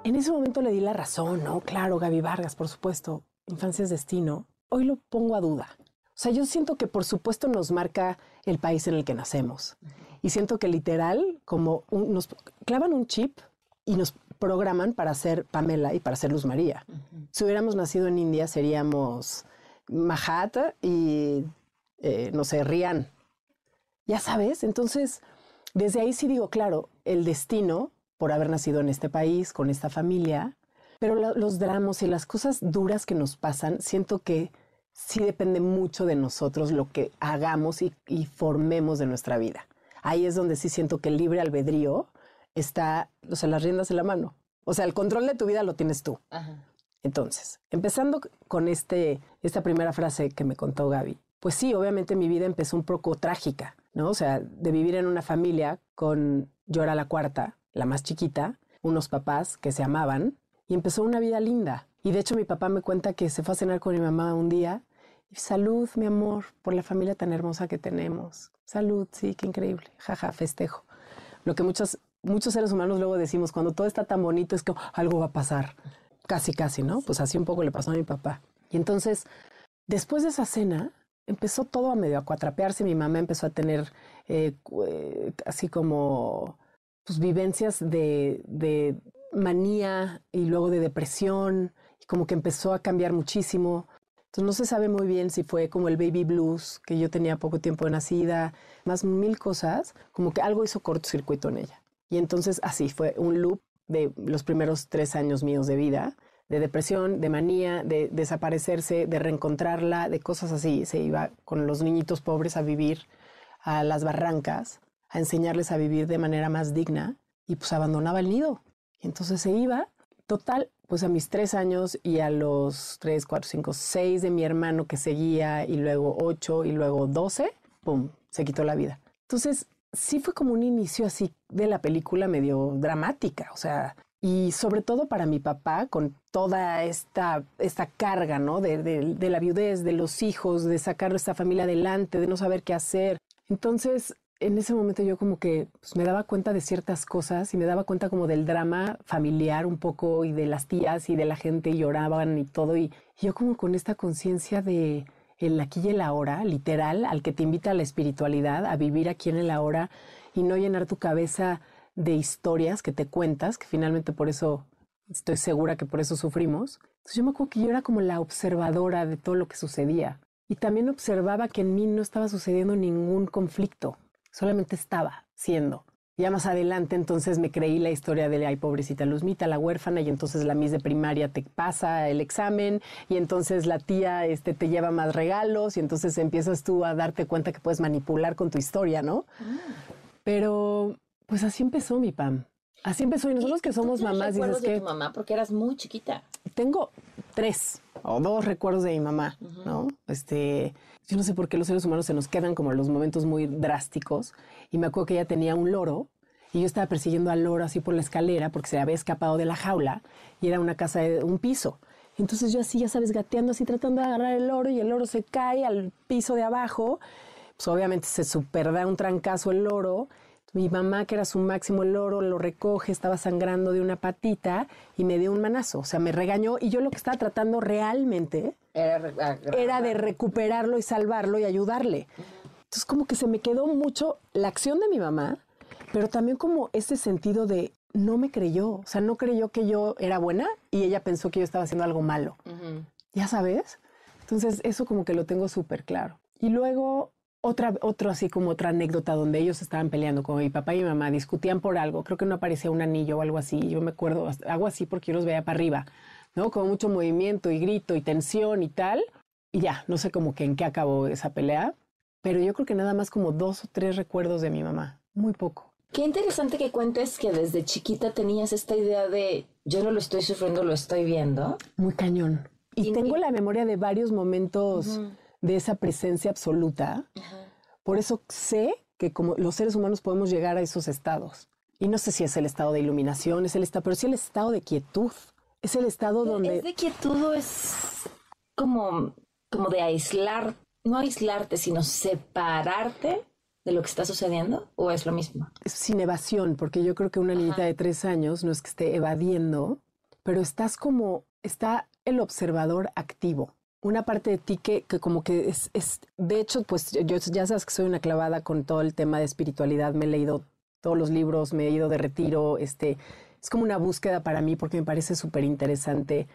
en ese momento le di la razón, ¿no? Claro, Gaby Vargas, por supuesto, infancia es destino. hoy lo pongo a duda. O sea, yo siento que por supuesto nos marca el país en el que nacemos. Y siento que literal, como nos clavan un chip y nos programan para ser Pamela y para ser Luz María. Si hubiéramos nacido en India, seríamos Mahat y, eh, no sé, Rian. Ya sabes, entonces, desde ahí sí digo, claro, el destino por haber nacido en este país, con esta familia, pero los dramas y las cosas duras que nos pasan, siento que sí depende mucho de nosotros lo que hagamos y, formemos de nuestra vida. Ahí es donde sí siento que el libre albedrío está, o sea, las riendas en la mano. O sea, el control de tu vida lo tienes tú. Entonces, empezando con este, esta primera frase que me contó Gaby, pues sí, obviamente mi vida empezó un poco trágica, ¿no? O sea, de vivir en una familia con, yo era la cuarta, la más chiquita, unos papás que se amaban, y empezó una vida linda. Y de hecho mi papá me cuenta que se fue a cenar con mi mamá un día. Y, Salud, mi amor, por la familia tan hermosa que tenemos. Salud, sí, qué increíble. Jaja, festejo. Lo que muchos, muchos seres humanos luego decimos, cuando todo está tan bonito es que algo va a pasar. Casi, casi, ¿no? Pues así un poco le pasó a mi papá. Y entonces, después de esa cena, empezó todo a medio a cuatrapearse. Mi mamá empezó a tener eh, eh, así como pues, vivencias de, de manía y luego de depresión, y como que empezó a cambiar muchísimo. Entonces no se sabe muy bien si fue como el baby blues, que yo tenía poco tiempo de nacida, más mil cosas, como que algo hizo cortocircuito en ella. Y entonces así fue un loop de los primeros tres años míos de vida, de depresión, de manía, de desaparecerse, de reencontrarla, de cosas así. Se iba con los niñitos pobres a vivir a las barrancas, a enseñarles a vivir de manera más digna y pues abandonaba el nido. Y entonces se iba. Total, pues a mis tres años y a los tres, cuatro, cinco, seis de mi hermano que seguía y luego ocho y luego doce, ¡pum!, se quitó la vida. Entonces, sí fue como un inicio así de la película medio dramática, o sea, y sobre todo para mi papá, con toda esta, esta carga, ¿no? De, de la viudez, de los hijos, de sacar a esta familia adelante, de no saber qué hacer. Entonces, en ese momento yo como que pues, me daba cuenta de ciertas cosas y me daba cuenta como del drama familiar un poco y de las tías y de la gente lloraban y todo y, yo como con esta conciencia de el aquí y el ahora, literal, al que te invita a la espiritualidad, a vivir aquí en el ahora y no llenar tu cabeza de historias que te cuentas, que finalmente por eso estoy segura que por eso sufrimos. Entonces yo me acuerdo que yo era como la observadora de todo lo que sucedía y también observaba que en mí no estaba sucediendo ningún conflicto solamente estaba siendo. Ya más adelante entonces me creí la historia de, ay, pobrecita Luzmita, la huérfana, y entonces la Miss de primaria te pasa el examen, y entonces la tía este, te lleva más regalos, y entonces empiezas tú a darte cuenta que puedes manipular con tu historia, ¿no? Ah. Pero pues así empezó mi Pam. Así empezó, y nosotros que somos mamás, dices de tu mamá, porque eras muy chiquita. Tengo tres o dos recuerdos de mi mamá, ¿no? Este, yo no sé por qué los seres humanos se nos quedan como los momentos muy drásticos. Y me acuerdo que ella tenía un loro y yo estaba persiguiendo al loro así por la escalera porque se había escapado de la jaula y era una casa de un piso. Entonces yo así, ya sabes, gateando así, tratando de agarrar el loro y el loro se cae al piso de abajo. Pues obviamente se super da un trancazo el loro mi mamá, que era su máximo el loro, lo recoge, estaba sangrando de una patita y me dio un manazo. O sea, me regañó y yo lo que estaba tratando realmente era, de recuperarlo y salvarlo y ayudarle. Entonces, como que se me quedó mucho la acción de mi mamá, pero también como ese sentido de no me creyó. O sea, no creyó que yo era buena y ella pensó que yo estaba haciendo algo malo. ¿Ya sabes? Entonces, eso como que lo tengo súper claro. Y luego otra, otro así como otra anécdota donde ellos estaban peleando con mi papá y mi mamá, discutían por algo, creo que no aparecía un anillo o algo así, yo me acuerdo, hago así porque yo los veía para arriba, ¿no? Con mucho movimiento y grito y tensión y tal, y ya, no sé cómo que en qué acabó esa pelea, pero yo creo que nada más como dos o tres recuerdos de mi mamá, muy poco. Qué interesante que cuentes que desde chiquita tenías esta idea de yo no lo estoy sufriendo, lo estoy viendo. Muy cañón. Y, tengo la memoria de varios momentos de esa presencia absoluta. Por eso sé que como los seres humanos podemos llegar a esos estados. Y no sé si es el estado de iluminación, es el estado, pero sí el estado de quietud. Es el estado donde... ¿Es de quietud o es como, como de aislar, no aislarte, sino separarte de lo que está sucediendo? ¿O es lo mismo? Es sin evasión, porque yo creo que una niñita de tres años no es que esté evadiendo, pero estás como, está el observador activo. Una parte de ti que, que como que es, es, de hecho, pues yo ya sabes que soy una clavada con todo el tema de espiritualidad, me he leído todos los libros, me he ido de retiro, este, es como una búsqueda para mí porque me parece súper interesante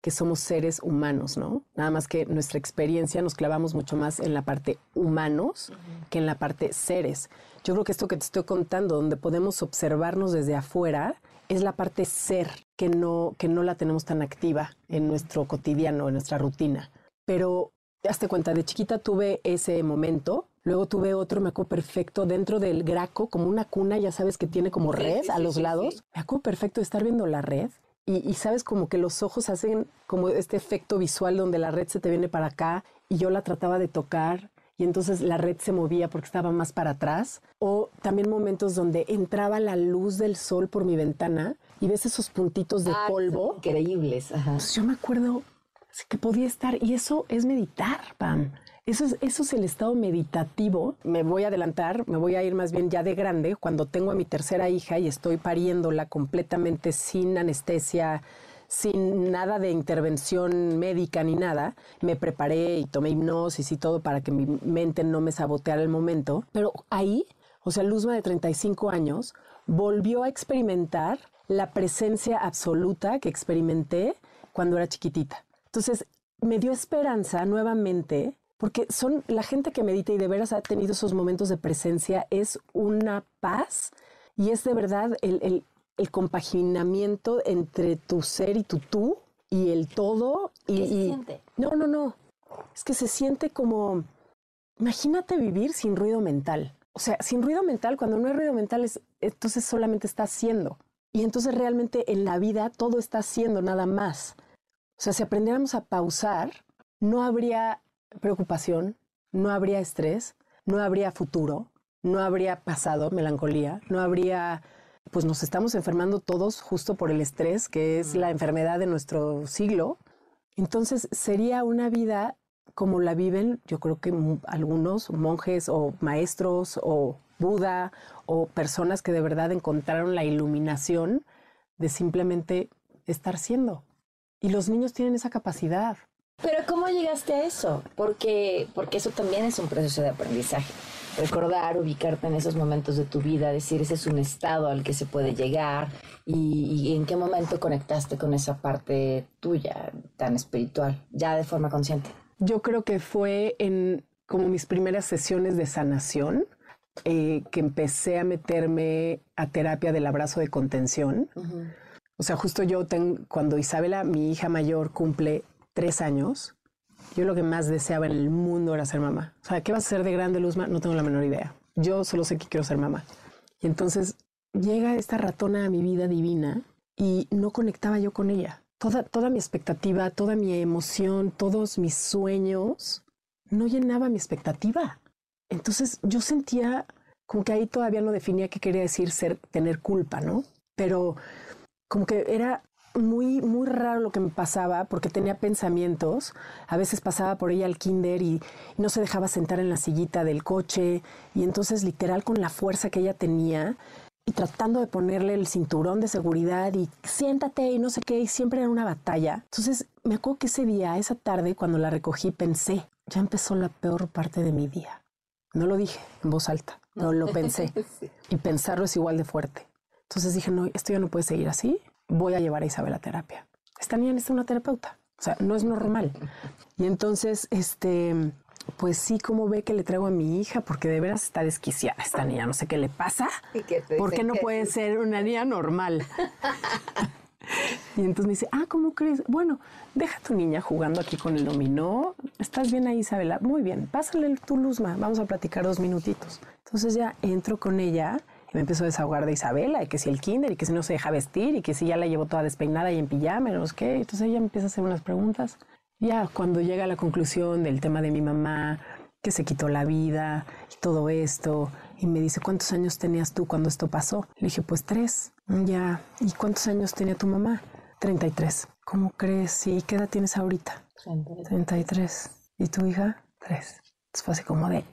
que somos seres humanos, ¿no? Nada más que nuestra experiencia nos clavamos mucho más en la parte humanos que en la parte seres. Yo creo que esto que te estoy contando, donde podemos observarnos desde afuera, es la parte ser que no, que no la tenemos tan activa en nuestro cotidiano, en nuestra rutina. Pero hazte cuenta, de chiquita tuve ese momento, luego tuve otro, me acuerdo perfecto, dentro del graco, como una cuna, ya sabes que tiene como red a los lados. Me acuerdo perfecto de estar viendo la red y, sabes como que los ojos hacen como este efecto visual donde la red se te viene para acá y yo la trataba de tocar y entonces la red se movía porque estaba más para atrás. O también momentos donde entraba la luz del sol por mi ventana y ves esos puntitos de ah, polvo. Increíbles. Ajá. yo me acuerdo que podía estar y eso es meditar, Pam. Eso es, eso es el estado meditativo. Me voy a adelantar, me voy a ir más bien ya de grande, cuando tengo a mi tercera hija y estoy pariéndola completamente sin anestesia, sin nada de intervención médica ni nada. Me preparé y tomé hipnosis y todo para que mi mente no me saboteara el momento. Pero ahí, o sea, Luzma de 35 años volvió a experimentar la presencia absoluta que experimenté cuando era chiquitita. Entonces, me dio esperanza nuevamente porque son la gente que medita y de veras ha tenido esos momentos de presencia, es una paz y es de verdad el, compaginamiento entre tu ser y tu tú y el todo. Y, ¿Qué se siente? No, no, no. Es que se siente como, imagínate vivir sin ruido mental. O sea, sin ruido mental, cuando no hay ruido mental, es, entonces solamente está haciendo. Y entonces realmente en la vida todo está haciendo nada más. O sea, si aprendiéramos a pausar, no habría preocupación, no habría estrés, no habría futuro, no habría pasado, melancolía, no habría, pues nos estamos enfermando todos justo por el estrés, que es la enfermedad de nuestro siglo. Entonces sería una vida como la viven, yo creo que algunos monjes o maestros o Buda o personas que de verdad encontraron la iluminación de simplemente estar siendo. Y los niños tienen esa capacidad. Pero ¿cómo llegaste a eso? Porque, porque eso también es un proceso de aprendizaje. Recordar, ubicarte en esos momentos de tu vida, decir ese es un estado al que se puede llegar y, en qué momento conectaste con esa parte tuya tan espiritual, ya de forma consciente. Yo creo que fue en como mis primeras sesiones de sanación eh, que empecé a meterme a terapia del abrazo de contención. O sea, justo yo tengo, cuando Isabela, mi hija mayor, cumple tres años, yo lo que más deseaba en el mundo era ser mamá. O sea, ¿qué vas a ser de grande, Luzma? No tengo la menor idea. Yo solo sé que quiero ser mamá. Y entonces llega esta ratona a mi vida divina y no conectaba yo con ella. Toda, toda mi expectativa, toda mi emoción, todos mis sueños, no llenaba mi expectativa. Entonces yo sentía como que ahí todavía no definía qué quería decir ser, tener culpa, ¿no? Pero como que era muy, muy raro lo que me pasaba porque tenía pensamientos. A veces pasaba por ella al kinder y, no se dejaba sentar en la sillita del coche. Y entonces, literal, con la fuerza que ella tenía y tratando de ponerle el cinturón de seguridad y siéntate y no sé qué, y siempre era una batalla. Entonces, me acuerdo que ese día, esa tarde, cuando la recogí, pensé, ya empezó la peor parte de mi día. No lo dije en voz alta, no lo pensé. [LAUGHS] Y pensarlo es igual de fuerte. Entonces dije, no, esto ya no puede seguir así voy a llevar a Isabel a terapia. Esta niña necesita una terapeuta. O sea, no es normal. Y entonces, este, pues sí, como ve que le traigo a mi hija, porque de veras está desquiciada esta niña, no sé qué le pasa. ¿Por qué no puede ser una niña normal? y entonces me dice, ah, ¿cómo crees? Bueno, deja a tu niña jugando aquí con el dominó. ¿Estás bien ahí, Isabela? Muy bien, pásale tu luzma, vamos a platicar dos minutitos. Entonces ya entro con ella me empezó a desahogar de Isabela, y que si el kinder, y que si no se deja vestir, y que si ya la llevo toda despeinada y en pijama, y no sé qué. Entonces ella me empieza a hacer unas preguntas. Ya cuando llega a la conclusión del tema de mi mamá, que se quitó la vida y todo esto, y me dice, ¿cuántos años tenías tú cuando esto pasó? Le dije, pues tres. Ya, ¿y cuántos años tenía tu mamá? 33. ¿Cómo crees? ¿Y qué edad tienes ahorita? 33. ¿Y tu hija? Tres. Entonces fue así como de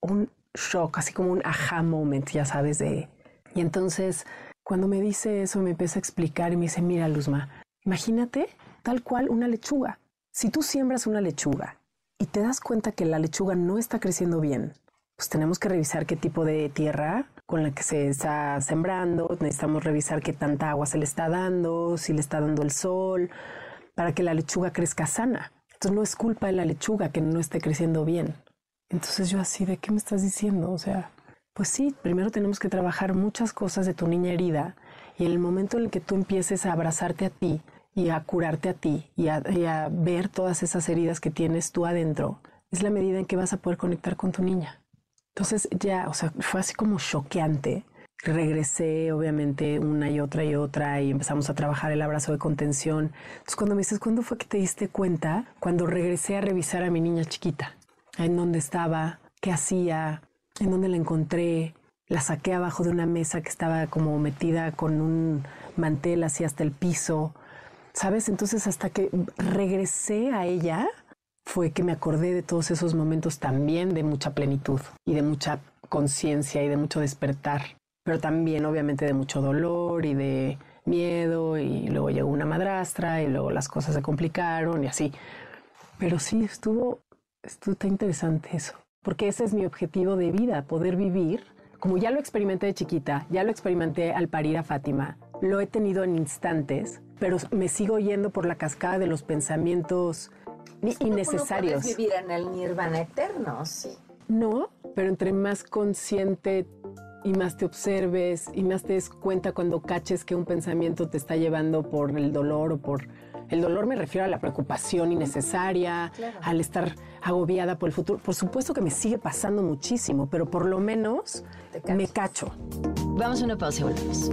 un shock, así como un aha moment, ya sabes, de... Y entonces, cuando me dice eso, me empieza a explicar y me dice, mira, Luzma, imagínate tal cual una lechuga. Si tú siembras una lechuga y te das cuenta que la lechuga no está creciendo bien, pues tenemos que revisar qué tipo de tierra con la que se está sembrando, necesitamos revisar qué tanta agua se le está dando, si le está dando el sol, para que la lechuga crezca sana. Entonces no es culpa de la lechuga que no esté creciendo bien. Entonces yo así, ¿de qué me estás diciendo? O sea, pues sí, primero tenemos que trabajar muchas cosas de tu niña herida y en el momento en el que tú empieces a abrazarte a ti y a curarte a ti y a, y a ver todas esas heridas que tienes tú adentro, es la medida en que vas a poder conectar con tu niña. Entonces ya, o sea, fue así como choqueante. Regresé, obviamente, una y otra y otra y empezamos a trabajar el abrazo de contención. Entonces cuando me dices, ¿cuándo fue que te diste cuenta? Cuando regresé a revisar a mi niña chiquita, en dónde estaba, qué hacía, en dónde la encontré. La saqué abajo de una mesa que estaba como metida con un mantel así hasta el piso. ¿Sabes? Entonces hasta que regresé a ella, fue que me acordé de todos esos momentos también de mucha plenitud y de mucha conciencia y de mucho despertar, pero también obviamente de mucho dolor y de miedo y luego llegó una madrastra y luego las cosas se complicaron y así. Pero sí, estuvo, estuvo tan interesante eso, porque ese es mi objetivo de vida, poder vivir, como ya lo experimenté de chiquita, ya lo experimenté al parir a Fátima, lo he tenido en instantes, pero me sigo yendo por la cascada de los pensamientos innecesarios. No puedes vivir en el nirvana eterno, sí. No, pero entre más consciente y más te observes y más te des cuenta cuando caches que un pensamiento te está llevando por el dolor o por... El dolor me refiero a la preocupación innecesaria, al estar agobiada por el futuro. Por supuesto que me sigue pasando muchísimo, pero por lo menos me cacho. Vamos a una pausa y volvemos.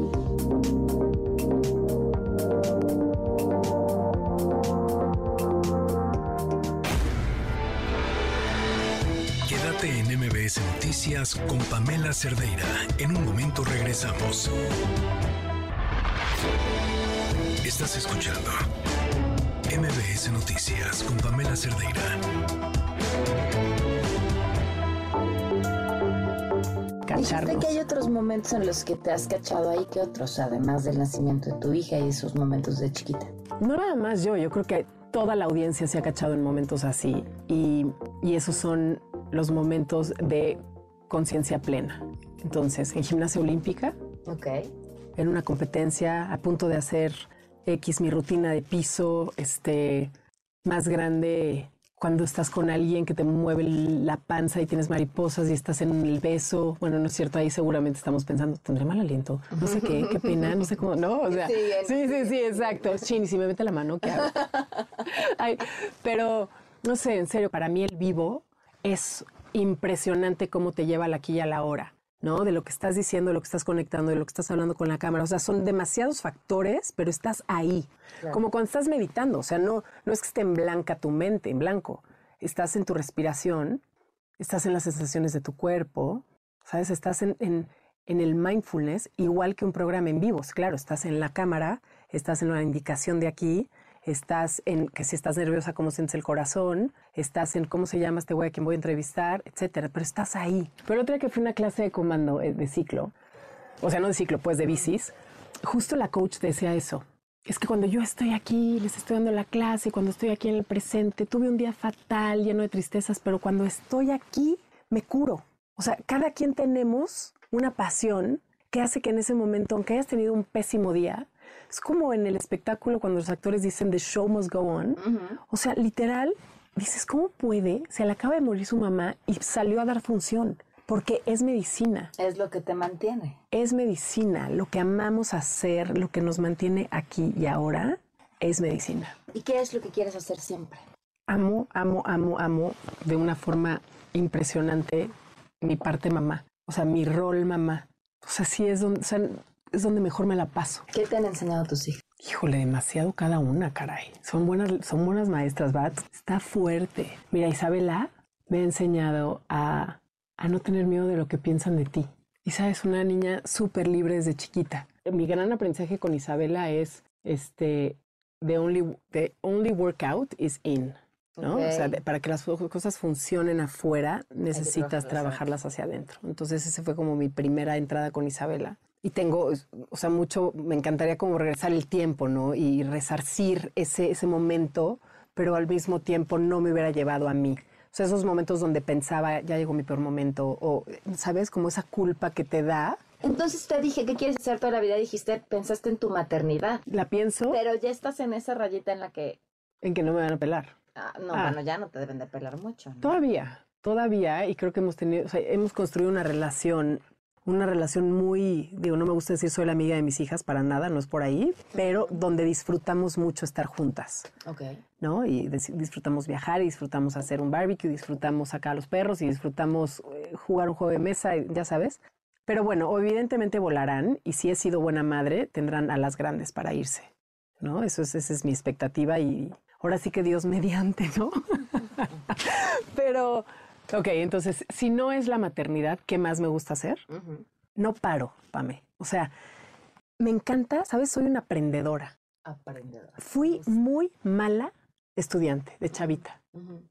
Quédate en MBS Noticias con Pamela Cerdeira. En un momento regresamos. Estás escuchando MBS Noticias con Pamela Cerdeira. Dijiste que hay otros momentos en los que te has cachado ahí que otros, además del nacimiento de tu hija y esos momentos de chiquita. No nada más yo, yo creo que toda la audiencia se ha cachado en momentos así y, y esos son los momentos de conciencia plena. Entonces, en gimnasia olímpica, okay. en una competencia, a punto de hacer X mi rutina de piso, este, más grande cuando estás con alguien que te mueve la panza y tienes mariposas y estás en el beso. Bueno, no es cierto, ahí seguramente estamos pensando, tendré mal aliento, no sé qué, qué pena, no sé cómo, no, o sea, sí, sí, sí, sí, exacto. Chin, y si me mete la mano, ¿qué hago? [LAUGHS] Ay, pero, no sé, en serio, para mí el vivo es impresionante cómo te lleva la y a la hora. ¿No? De lo que estás diciendo, de lo que estás conectando, de lo que estás hablando con la cámara. O sea, son demasiados factores, pero estás ahí. Claro. Como cuando estás meditando. O sea, no, no es que esté en blanca tu mente, en blanco. Estás en tu respiración, estás en las sensaciones de tu cuerpo, ¿sabes? Estás en, en, en el mindfulness, igual que un programa en vivo. Claro, estás en la cámara, estás en la indicación de aquí, estás en que si estás nerviosa, cómo sientes el corazón, estás en cómo se llama este güey a quien voy a entrevistar, etcétera, pero estás ahí. Pero otro día que fue una clase de comando eh, de ciclo, o sea, no de ciclo, pues de bicis, justo la coach decía eso. Es que cuando yo estoy aquí, les estoy dando la clase, cuando estoy aquí en el presente, tuve un día fatal, lleno de tristezas, pero cuando estoy aquí, me curo. O sea, cada quien tenemos una pasión que hace que en ese momento, aunque hayas tenido un pésimo día, es como en el espectáculo cuando los actores dicen the show must go on. Uh -huh. O sea, literal, dices, ¿cómo puede? Se le acaba de morir su mamá y salió a dar función. Porque es medicina. Es lo que te mantiene. Es medicina. Lo que amamos hacer, lo que nos mantiene aquí y ahora, es medicina. ¿Y qué es lo que quieres hacer siempre? Amo, amo, amo, amo de una forma impresionante mi parte mamá. O sea, mi rol mamá. O sea, sí es donde, o sea, es donde mejor me la paso. ¿Qué te han enseñado tus hijos? Híjole, demasiado cada una, caray. Son buenas, son buenas maestras, ¿va? Está fuerte. Mira, Isabela me ha enseñado a, a no tener miedo de lo que piensan de ti. Isa es una niña súper libre desde chiquita. Mi gran aprendizaje con Isabela es, este, the only, the only workout is in. ¿no? Okay. O sea, de, para que las cosas funcionen afuera, necesitas trabajarlas hacia adentro. Entonces, ese fue como mi primera entrada con Isabela y tengo, o sea, mucho, me encantaría como regresar el tiempo, ¿no? Y resarcir ese, ese momento, pero al mismo tiempo no me hubiera llevado a mí. O sea, esos momentos donde pensaba, ya llegó mi peor momento, o, ¿sabes? Como esa culpa que te da. Entonces te dije, ¿qué quieres hacer toda la vida? Dijiste, pensaste en tu maternidad. La pienso. Pero ya estás en esa rayita en la que... En que no me van a pelar. Ah, no, Ah. bueno, ya no te deben de pelar mucho. ¿no? Todavía, todavía, y creo que hemos tenido, o sea, hemos construido una relación, una relación muy, digo, no me gusta decir soy la amiga de mis hijas para nada, no es por ahí, pero donde disfrutamos mucho estar juntas, Ok. ¿no? Y dis- disfrutamos viajar, y disfrutamos hacer un barbecue, disfrutamos sacar a los perros y disfrutamos eh, jugar un juego de mesa, ya sabes. Pero bueno, evidentemente volarán y si he sido buena madre, tendrán alas grandes para irse, ¿no? Eso es, esa es mi expectativa y ahora sí que Dios [LAUGHS] mediante, ¿no? [LAUGHS] Pero, ok, entonces, si no es la maternidad, ¿qué más me gusta hacer? No paro, Pame. O sea, me encanta, ¿sabes? Soy una aprendedora. Aprendedora. Fui muy mala estudiante de chavita.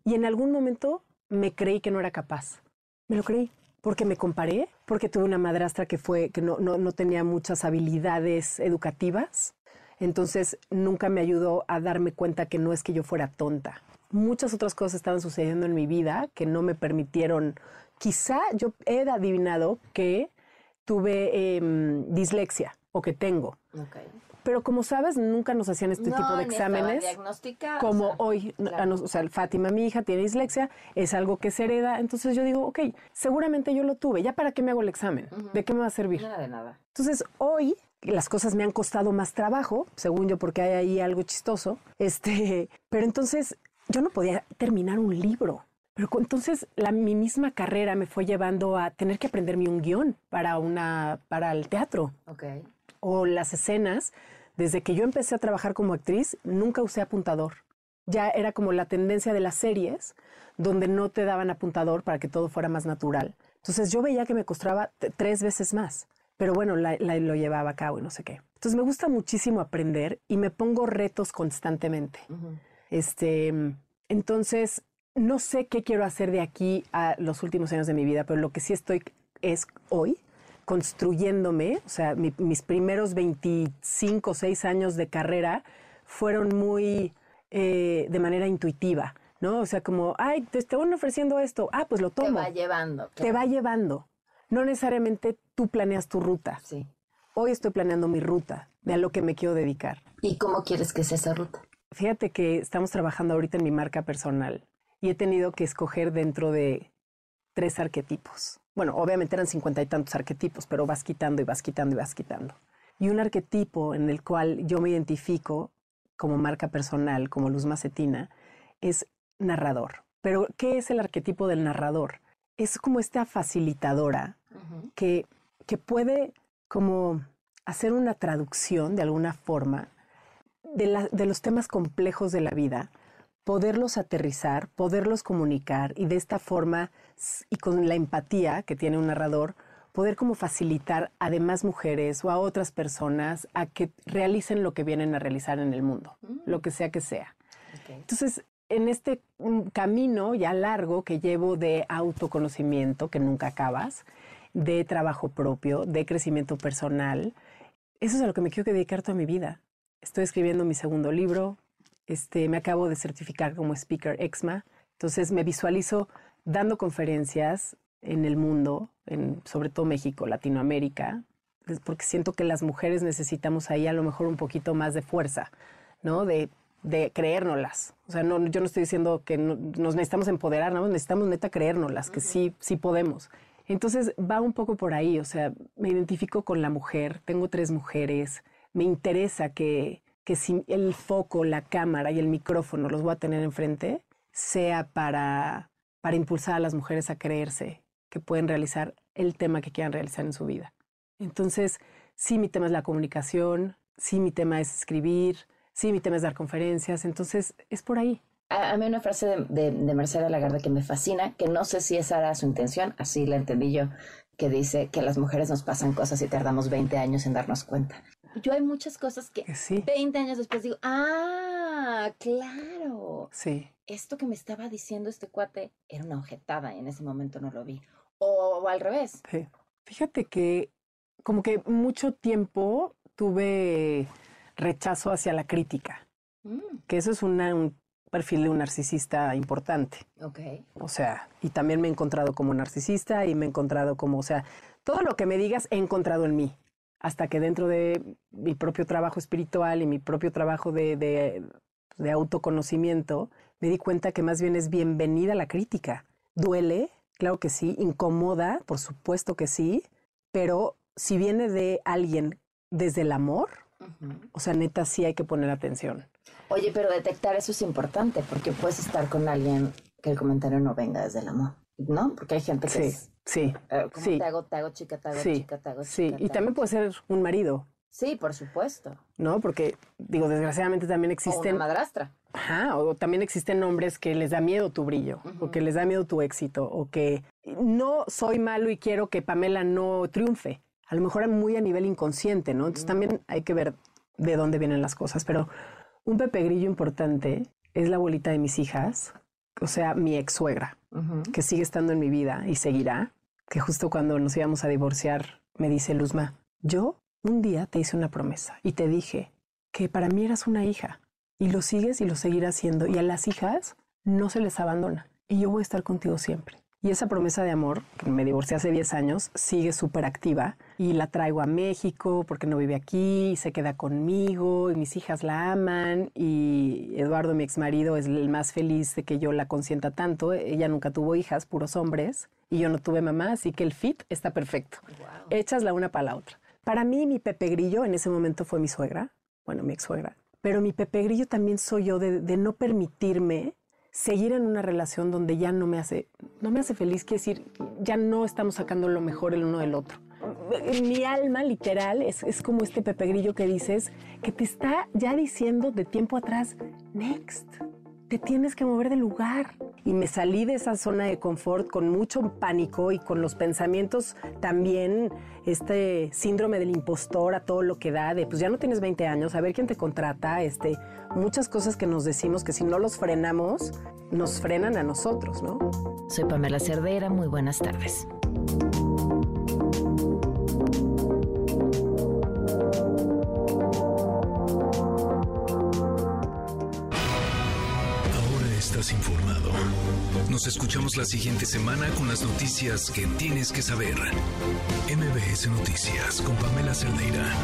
Y en algún momento me creí que no era capaz. Me lo creí. Porque me comparé, porque tuve una madrastra que fue, que no, no, no tenía muchas habilidades educativas. Entonces nunca me ayudó a darme cuenta que no es que yo fuera tonta. Muchas otras cosas estaban sucediendo en mi vida que no me permitieron. Quizá yo he adivinado que tuve em, dislexia o que tengo. Pero como sabes, nunca nos hacían este No, tipo de exámenes. Como o sea, hoy, a nos- o sea, Fátima, mi hija, tiene dislexia, es algo que se hereda. Entonces yo digo, ok, seguramente yo lo tuve. ¿Ya para qué me hago el examen? ¿De qué me va a servir? Nada de nada. Entonces, hoy las cosas me han costado más trabajo, según yo, porque hay ahí algo chistoso. Este, [LAUGHS] pero entonces yo no podía terminar un libro. Pero entonces la, mi misma carrera me fue llevando a tener que aprenderme un guion para, una, para el teatro Ok. o las escenas. Desde que yo empecé a trabajar como actriz, nunca usé apuntador. Ya era como la tendencia de las series, donde no te daban apuntador para que todo fuera más natural. Entonces yo veía que me costaba tres veces más, pero bueno, la- la- lo llevaba a cabo y no sé qué. Entonces me gusta muchísimo aprender y me pongo retos constantemente. Este, entonces, no sé qué quiero hacer de aquí a los últimos años de mi vida, pero lo que sí estoy es hoy construyéndome, o sea, mi- mis primeros 25, 6 años de carrera fueron muy eh, de manera intuitiva, ¿no? O sea, como, ay, te estaban ofreciendo esto, ah, pues lo Te tomo. va llevando. Te va llevando. No necesariamente tú planeas tu ruta. Sí. Hoy estoy planeando mi ruta de a lo que me quiero dedicar. ¿Y cómo quieres que sea esa ruta? Fíjate que estamos trabajando ahorita en mi marca personal y he tenido que escoger dentro de tres arquetipos. Bueno, obviamente eran cincuenta y tantos arquetipos, pero vas quitando y vas quitando y vas quitando. Y un arquetipo en el cual yo me identifico como marca personal, como Luz Macetina, es narrador. Pero, ¿qué es el arquetipo del narrador? Es como esta facilitadora que, que puede como hacer una traducción de alguna forma de, la- de los temas complejos de la vida, poderlos aterrizar, poderlos comunicar y de esta forma y con la empatía que tiene un narrador, poder como facilitar a demás mujeres o a otras personas a que realicen lo que vienen a realizar en el mundo, lo que sea que sea. Entonces, en este mm, camino ya largo que llevo de autoconocimiento, que nunca acabas, de trabajo propio, de crecimiento personal, eso es a lo que me quiero dedicar toda mi vida. Estoy escribiendo mi segundo libro, este, me acabo de certificar como speaker EXMA, entonces me visualizo dando conferencias en el mundo, en, sobre todo México, Latinoamérica, porque siento que las mujeres necesitamos ahí a lo mejor un poquito más de fuerza, ¿no? De, de creérnoslas. O sea, no, yo no estoy diciendo que no- nos necesitamos empoderar, ¿no? necesitamos neta creérnoslas, que sí, sí podemos. Entonces va un poco por ahí, o sea, me identifico con la mujer, tengo tres mujeres, me interesa que, que si el foco, la cámara y el micrófono los voy a tener enfrente, sea para, para impulsar a las mujeres a creerse que pueden realizar el tema que quieran realizar en su vida. Entonces, sí, mi tema es la comunicación, sí, mi tema es escribir, sí, mi tema es dar conferencias, entonces es por ahí. A, mí una frase de, de, Mercedes Lagarde que me fascina, que no sé si esa era su intención, así la entendí yo, que dice que las mujeres nos pasan cosas y tardamos 20 años en darnos cuenta. Yo hay muchas cosas que 20 años después digo, ah, claro. Sí. Esto que me estaba diciendo este cuate era una objetada y en ese momento no lo vi. O, al revés. Sí. Fíjate que como que mucho tiempo tuve rechazo hacia la crítica, Mm. que eso es una, un- perfil de un narcisista importante. Ok. O sea, y también me he encontrado como narcisista y me he encontrado como, o sea, todo lo que me digas he encontrado en mí. Hasta que dentro de mi propio trabajo espiritual y mi propio trabajo de, de, de autoconocimiento, me di cuenta que más bien es bienvenida la crítica. Duele, claro que sí, incomoda, por supuesto que sí, pero si viene de alguien desde el amor, o sea, neta sí hay que poner atención. Oye, pero detectar eso es importante porque puedes estar con alguien que el comentario no venga desde el amor, ¿no? Porque hay gente que Sí, es, sí, eh, ¿cómo sí. te hago, te hago chica, te hago Sí, chica, te hago sí. chica, te Y también puede ser un marido, Sí, por supuesto. ¿no? Porque, digo, desgraciadamente también O existen... una madrastra. Ajá, o también existen hombres que les da miedo tu brillo, o que les da miedo tu éxito, o que no soy malo y quiero que Pamela no triunfe. A lo mejor muy a nivel inconsciente, ¿no? Entonces también hay que ver de dónde vienen las cosas. Pero un Pepe Grillo importante es la abuelita de mis hijas, o sea, mi ex suegra, que sigue estando en mi vida y seguirá, que justo cuando nos íbamos a divorciar me dice Luzma, yo un día te hice una promesa y te dije que para mí eras una hija y lo sigues y lo seguirás haciendo y a las hijas no se les abandona y yo voy a estar contigo siempre. Y esa promesa de amor, que me divorcié hace 10 años, sigue súper activa y la traigo a México porque no vive aquí y se queda conmigo y mis hijas la aman y Eduardo, mi ex marido, es el más feliz de que yo la consienta tanto. Ella nunca tuvo hijas, puros hombres y yo no tuve mamá, así que el fit está perfecto. Echas la una para la otra. Para mí, mi Pepe Grillo en ese momento fue mi suegra, bueno, mi ex suegra, pero mi Pepe Grillo también soy yo de, de no permitirme seguir en una relación donde ya no me hace, no me hace feliz, quiere decir, ya no estamos sacando lo mejor el uno del otro. Mi alma literal es, es como este Pepe Grillo que dices, que te está ya diciendo de tiempo atrás, next, te tienes que mover de lugar. Y me salí de esa zona de confort con mucho pánico y con los pensamientos también, este síndrome del impostor a todo lo que da, de pues ya no tienes 20 años, a ver quién te contrata, este, muchas cosas que nos decimos que si no los frenamos, nos frenan a nosotros, ¿no? Soy Pamela Cerdeira, muy buenas tardes. Informado. Nos escuchamos la siguiente semana con las noticias que tienes que saber. MBS Noticias con Pamela Cerdeira.